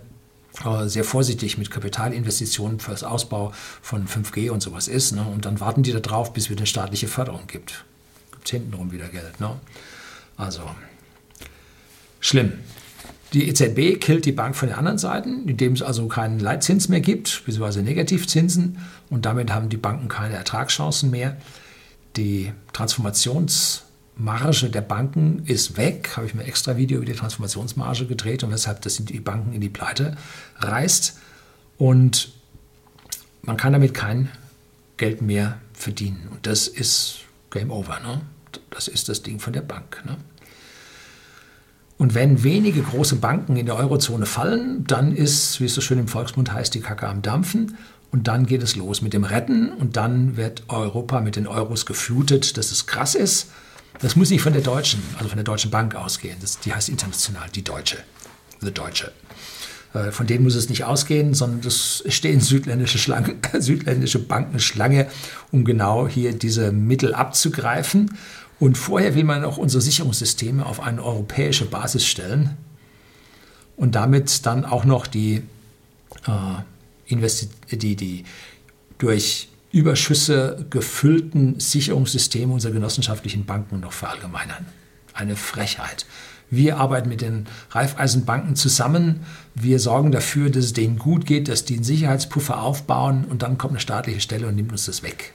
äh, sehr vorsichtig mit Kapitalinvestitionen für das Ausbau von 5G und sowas ist. Ne? Und dann warten die darauf, bis es wieder staatliche Förderung gibt. Gibt es hintenrum wieder Geld. Ne? Also, schlimm. Die EZB killt die Bank von den anderen Seiten, indem es also keinen Leitzins mehr gibt, beziehungsweise Negativzinsen. Und damit haben die Banken keine Ertragschancen mehr. Die Transformations- Marge der Banken ist weg. Habe ich mir extra Video über die Transformationsmarge gedreht und weshalb das die Banken in die Pleite reißt. Und man kann damit kein Geld mehr verdienen. Und das ist Game Over. Ne? Das ist das Ding von der Bank. Ne? Und wenn wenige große Banken in der Eurozone fallen, dann ist, wie es so schön im Volksmund heißt, die Kacke am Dampfen. Und dann geht es los mit dem Retten und dann wird Europa mit den Euros geflutet, dass es krass ist. Das muss nicht von der Deutschen, also von der Deutschen Bank ausgehen. Das, die heißt international, die Deutsche. The Deutsche. Äh, von denen muss es nicht ausgehen, sondern es stehen südländische, Schlange, südländische Banken Schlange, um genau hier diese Mittel abzugreifen. Und vorher will man auch unsere Sicherungssysteme auf eine europäische Basis stellen und damit dann auch noch die, äh, die, die durch Überschüsse gefüllten Sicherungssysteme unserer genossenschaftlichen Banken noch verallgemeinern. Eine Frechheit. Wir arbeiten mit den Raiffeisenbanken zusammen. Wir sorgen dafür, dass es denen gut geht, dass die einen Sicherheitspuffer aufbauen und dann kommt eine staatliche Stelle und nimmt uns das weg.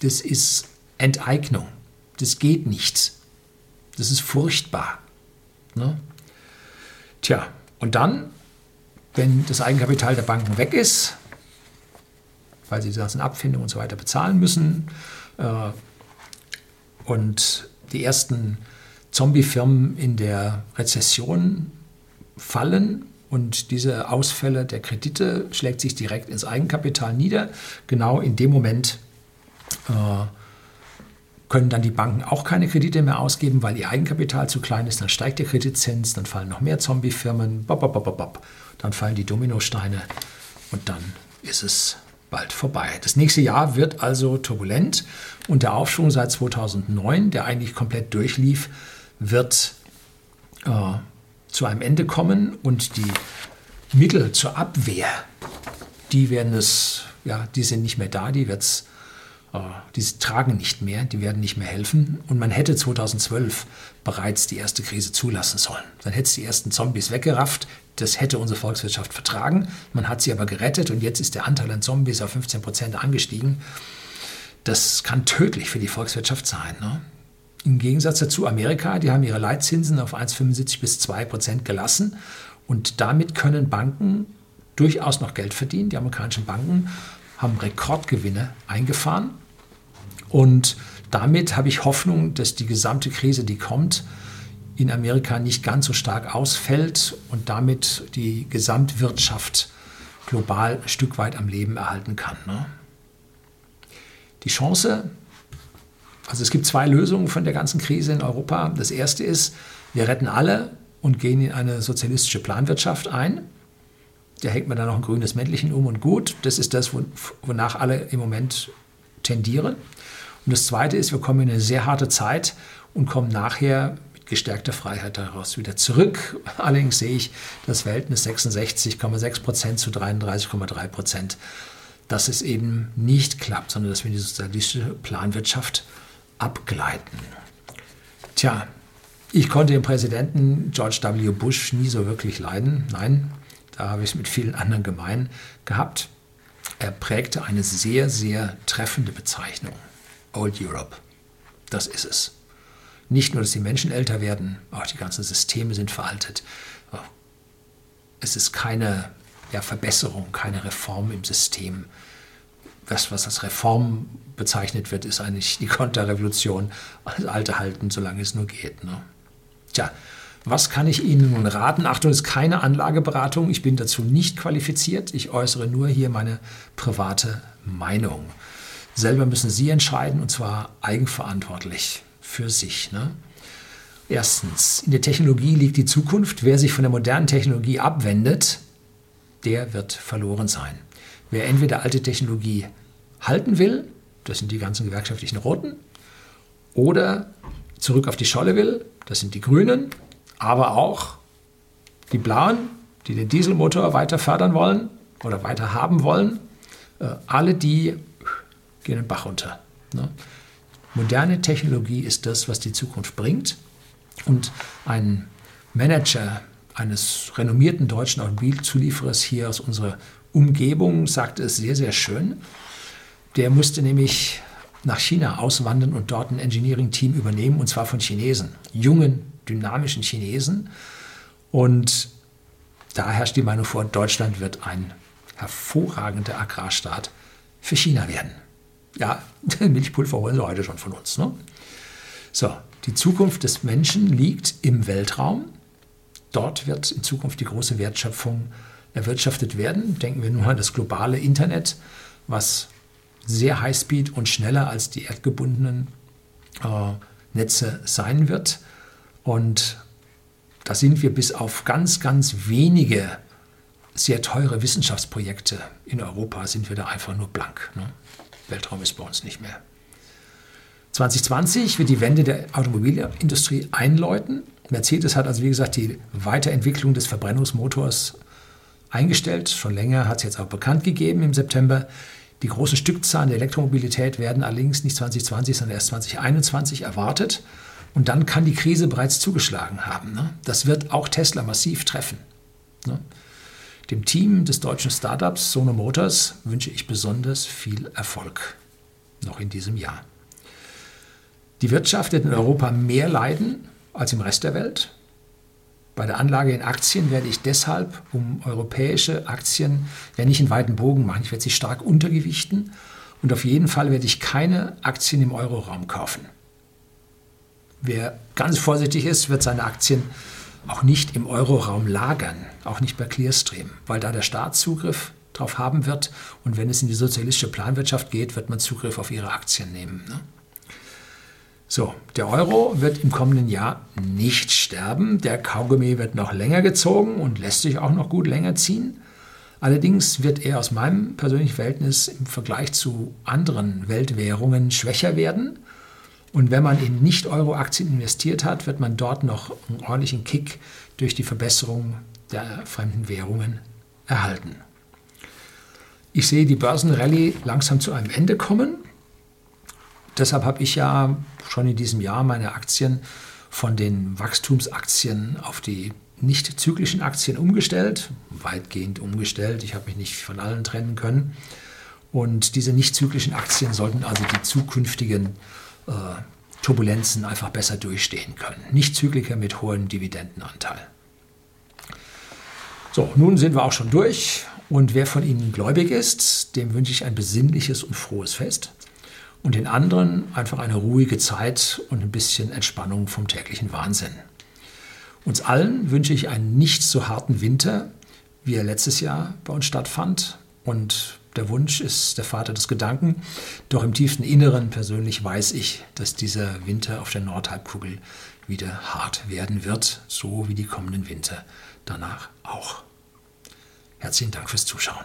Das ist Enteignung. Das geht nicht. Das ist furchtbar. Ne? Tja, und dann, wenn das Eigenkapital der Banken weg ist, weil sie die ganzen Abfindungen und so weiter bezahlen müssen. Äh, und die ersten Zombie-Firmen in der Rezession fallen und diese Ausfälle der Kredite schlägt sich direkt ins Eigenkapital nieder. Genau in dem Moment äh, können dann die Banken auch keine Kredite mehr ausgeben, weil ihr Eigenkapital zu klein ist. Dann steigt der Kreditzins, dann fallen noch mehr Zombie-Firmen, dann fallen die Dominosteine und dann ist es bald vorbei. Das nächste Jahr wird also turbulent und der Aufschwung seit 2009, der eigentlich komplett durchlief, wird äh, zu einem Ende kommen und die Mittel zur Abwehr, die werden es ja, die sind nicht mehr da, die wird's, äh, die tragen nicht mehr, die werden nicht mehr helfen. Und man hätte 2012 bereits die erste Krise zulassen sollen. Dann hätte es die ersten Zombies weggerafft. Das hätte unsere Volkswirtschaft vertragen. Man hat sie aber gerettet und jetzt ist der Anteil an Zombies auf 15 Prozent angestiegen. Das kann tödlich für die Volkswirtschaft sein. Ne? Im Gegensatz dazu Amerika, die haben ihre Leitzinsen auf 1,75 bis 2 Prozent gelassen und damit können Banken durchaus noch Geld verdienen. Die amerikanischen Banken haben Rekordgewinne eingefahren und damit habe ich Hoffnung, dass die gesamte Krise, die kommt, in Amerika nicht ganz so stark ausfällt und damit die Gesamtwirtschaft global ein Stück weit am Leben erhalten kann. Ne? Die Chance, also es gibt zwei Lösungen von der ganzen Krise in Europa. Das erste ist, wir retten alle und gehen in eine sozialistische Planwirtschaft ein. Da hängt man dann noch ein grünes Männchen um und gut. Das ist das, wonach alle im Moment tendieren. Und das Zweite ist, wir kommen in eine sehr harte Zeit und kommen nachher mit gestärkter Freiheit daraus wieder zurück. Allerdings sehe ich das Verhältnis 66,6 Prozent zu 33,3 Prozent, dass es eben nicht klappt, sondern dass wir in die sozialistische Planwirtschaft abgleiten. Tja, ich konnte den Präsidenten George W. Bush nie so wirklich leiden. Nein, da habe ich es mit vielen anderen gemein gehabt. Er prägte eine sehr, sehr treffende Bezeichnung. Old Europe. Das ist es. Nicht nur, dass die Menschen älter werden, auch die ganzen Systeme sind veraltet. Es ist keine ja, Verbesserung, keine Reform im System. Das, was als Reform bezeichnet wird, ist eigentlich die Konterrevolution, das Alte halten, solange es nur geht. Ne? Tja, was kann ich Ihnen nun raten? Achtung, es ist keine Anlageberatung. Ich bin dazu nicht qualifiziert. Ich äußere nur hier meine private Meinung. Selber müssen Sie entscheiden und zwar eigenverantwortlich für sich. Ne? Erstens, in der Technologie liegt die Zukunft. Wer sich von der modernen Technologie abwendet, der wird verloren sein. Wer entweder alte Technologie halten will, das sind die ganzen gewerkschaftlichen Roten, oder zurück auf die Scholle will, das sind die Grünen, aber auch die Blauen, die den Dieselmotor weiter fördern wollen oder weiter haben wollen, äh, alle die gehen den Bach runter. Ne? Moderne Technologie ist das, was die Zukunft bringt. Und ein Manager eines renommierten deutschen Automobilzulieferers hier aus unserer Umgebung sagte es sehr, sehr schön. Der musste nämlich nach China auswandern und dort ein Engineering-Team übernehmen, und zwar von Chinesen, jungen, dynamischen Chinesen. Und da herrscht die Meinung vor, Deutschland wird ein hervorragender Agrarstaat für China werden. Ja, Milchpulver holen sie heute schon von uns. Ne? So, die Zukunft des Menschen liegt im Weltraum. Dort wird in Zukunft die große Wertschöpfung erwirtschaftet werden. Denken wir nur an das globale Internet, was sehr Highspeed und schneller als die erdgebundenen äh, Netze sein wird. Und da sind wir bis auf ganz, ganz wenige sehr teure Wissenschaftsprojekte in Europa, sind wir da einfach nur blank. Ne? Weltraum ist bei uns nicht mehr. 2020 wird die Wende der Automobilindustrie einläuten. Mercedes hat also, wie gesagt, die Weiterentwicklung des Verbrennungsmotors eingestellt. Schon länger hat es jetzt auch bekannt gegeben im September. Die großen Stückzahlen der Elektromobilität werden allerdings nicht 2020, sondern erst 2021 erwartet. Und dann kann die Krise bereits zugeschlagen haben. Ne? Das wird auch Tesla massiv treffen. Ne? Dem Team des deutschen Startups Sono Motors wünsche ich besonders viel Erfolg noch in diesem Jahr. Die Wirtschaft wird in Europa mehr leiden als im Rest der Welt. Bei der Anlage in Aktien werde ich deshalb um europäische Aktien ja nicht in weiten Bogen machen. Ich werde sie stark untergewichten und auf jeden Fall werde ich keine Aktien im Euroraum kaufen. Wer ganz vorsichtig ist, wird seine Aktien auch nicht im Euroraum lagern, auch nicht bei Clearstream, weil da der Staat Zugriff drauf haben wird und wenn es in die sozialistische Planwirtschaft geht, wird man Zugriff auf ihre Aktien nehmen. Ne? So, der Euro wird im kommenden Jahr nicht sterben. Der Kaugummi wird noch länger gezogen und lässt sich auch noch gut länger ziehen. Allerdings wird er aus meinem persönlichen Verhältnis im Vergleich zu anderen Weltwährungen schwächer werden. Und wenn man in Nicht-Euro-Aktien investiert hat, wird man dort noch einen ordentlichen Kick durch die Verbesserung der fremden Währungen erhalten. Ich sehe die Börsenrallye langsam zu einem Ende kommen. Deshalb habe ich ja schon in diesem Jahr meine Aktien von den Wachstumsaktien auf die nicht zyklischen Aktien umgestellt, weitgehend umgestellt. Ich habe mich nicht von allen trennen können. Und diese nicht zyklischen Aktien sollten also die zukünftigen äh, Turbulenzen einfach besser durchstehen können. Nicht Zykliker mit hohem Dividendenanteil. So, nun sind wir auch schon durch. Und wer von Ihnen gläubig ist, dem wünsche ich ein besinnliches und frohes Fest. Und den anderen einfach eine ruhige Zeit und ein bisschen Entspannung vom täglichen Wahnsinn. Uns allen wünsche ich einen nicht so harten Winter, wie er letztes Jahr bei uns stattfand. Und der Wunsch ist der Vater des Gedanken. Doch im tiefsten Inneren persönlich weiß ich, dass dieser Winter auf der Nordhalbkugel wieder hart werden wird, so wie die kommenden Winter danach auch. Herzlichen Dank fürs Zuschauen.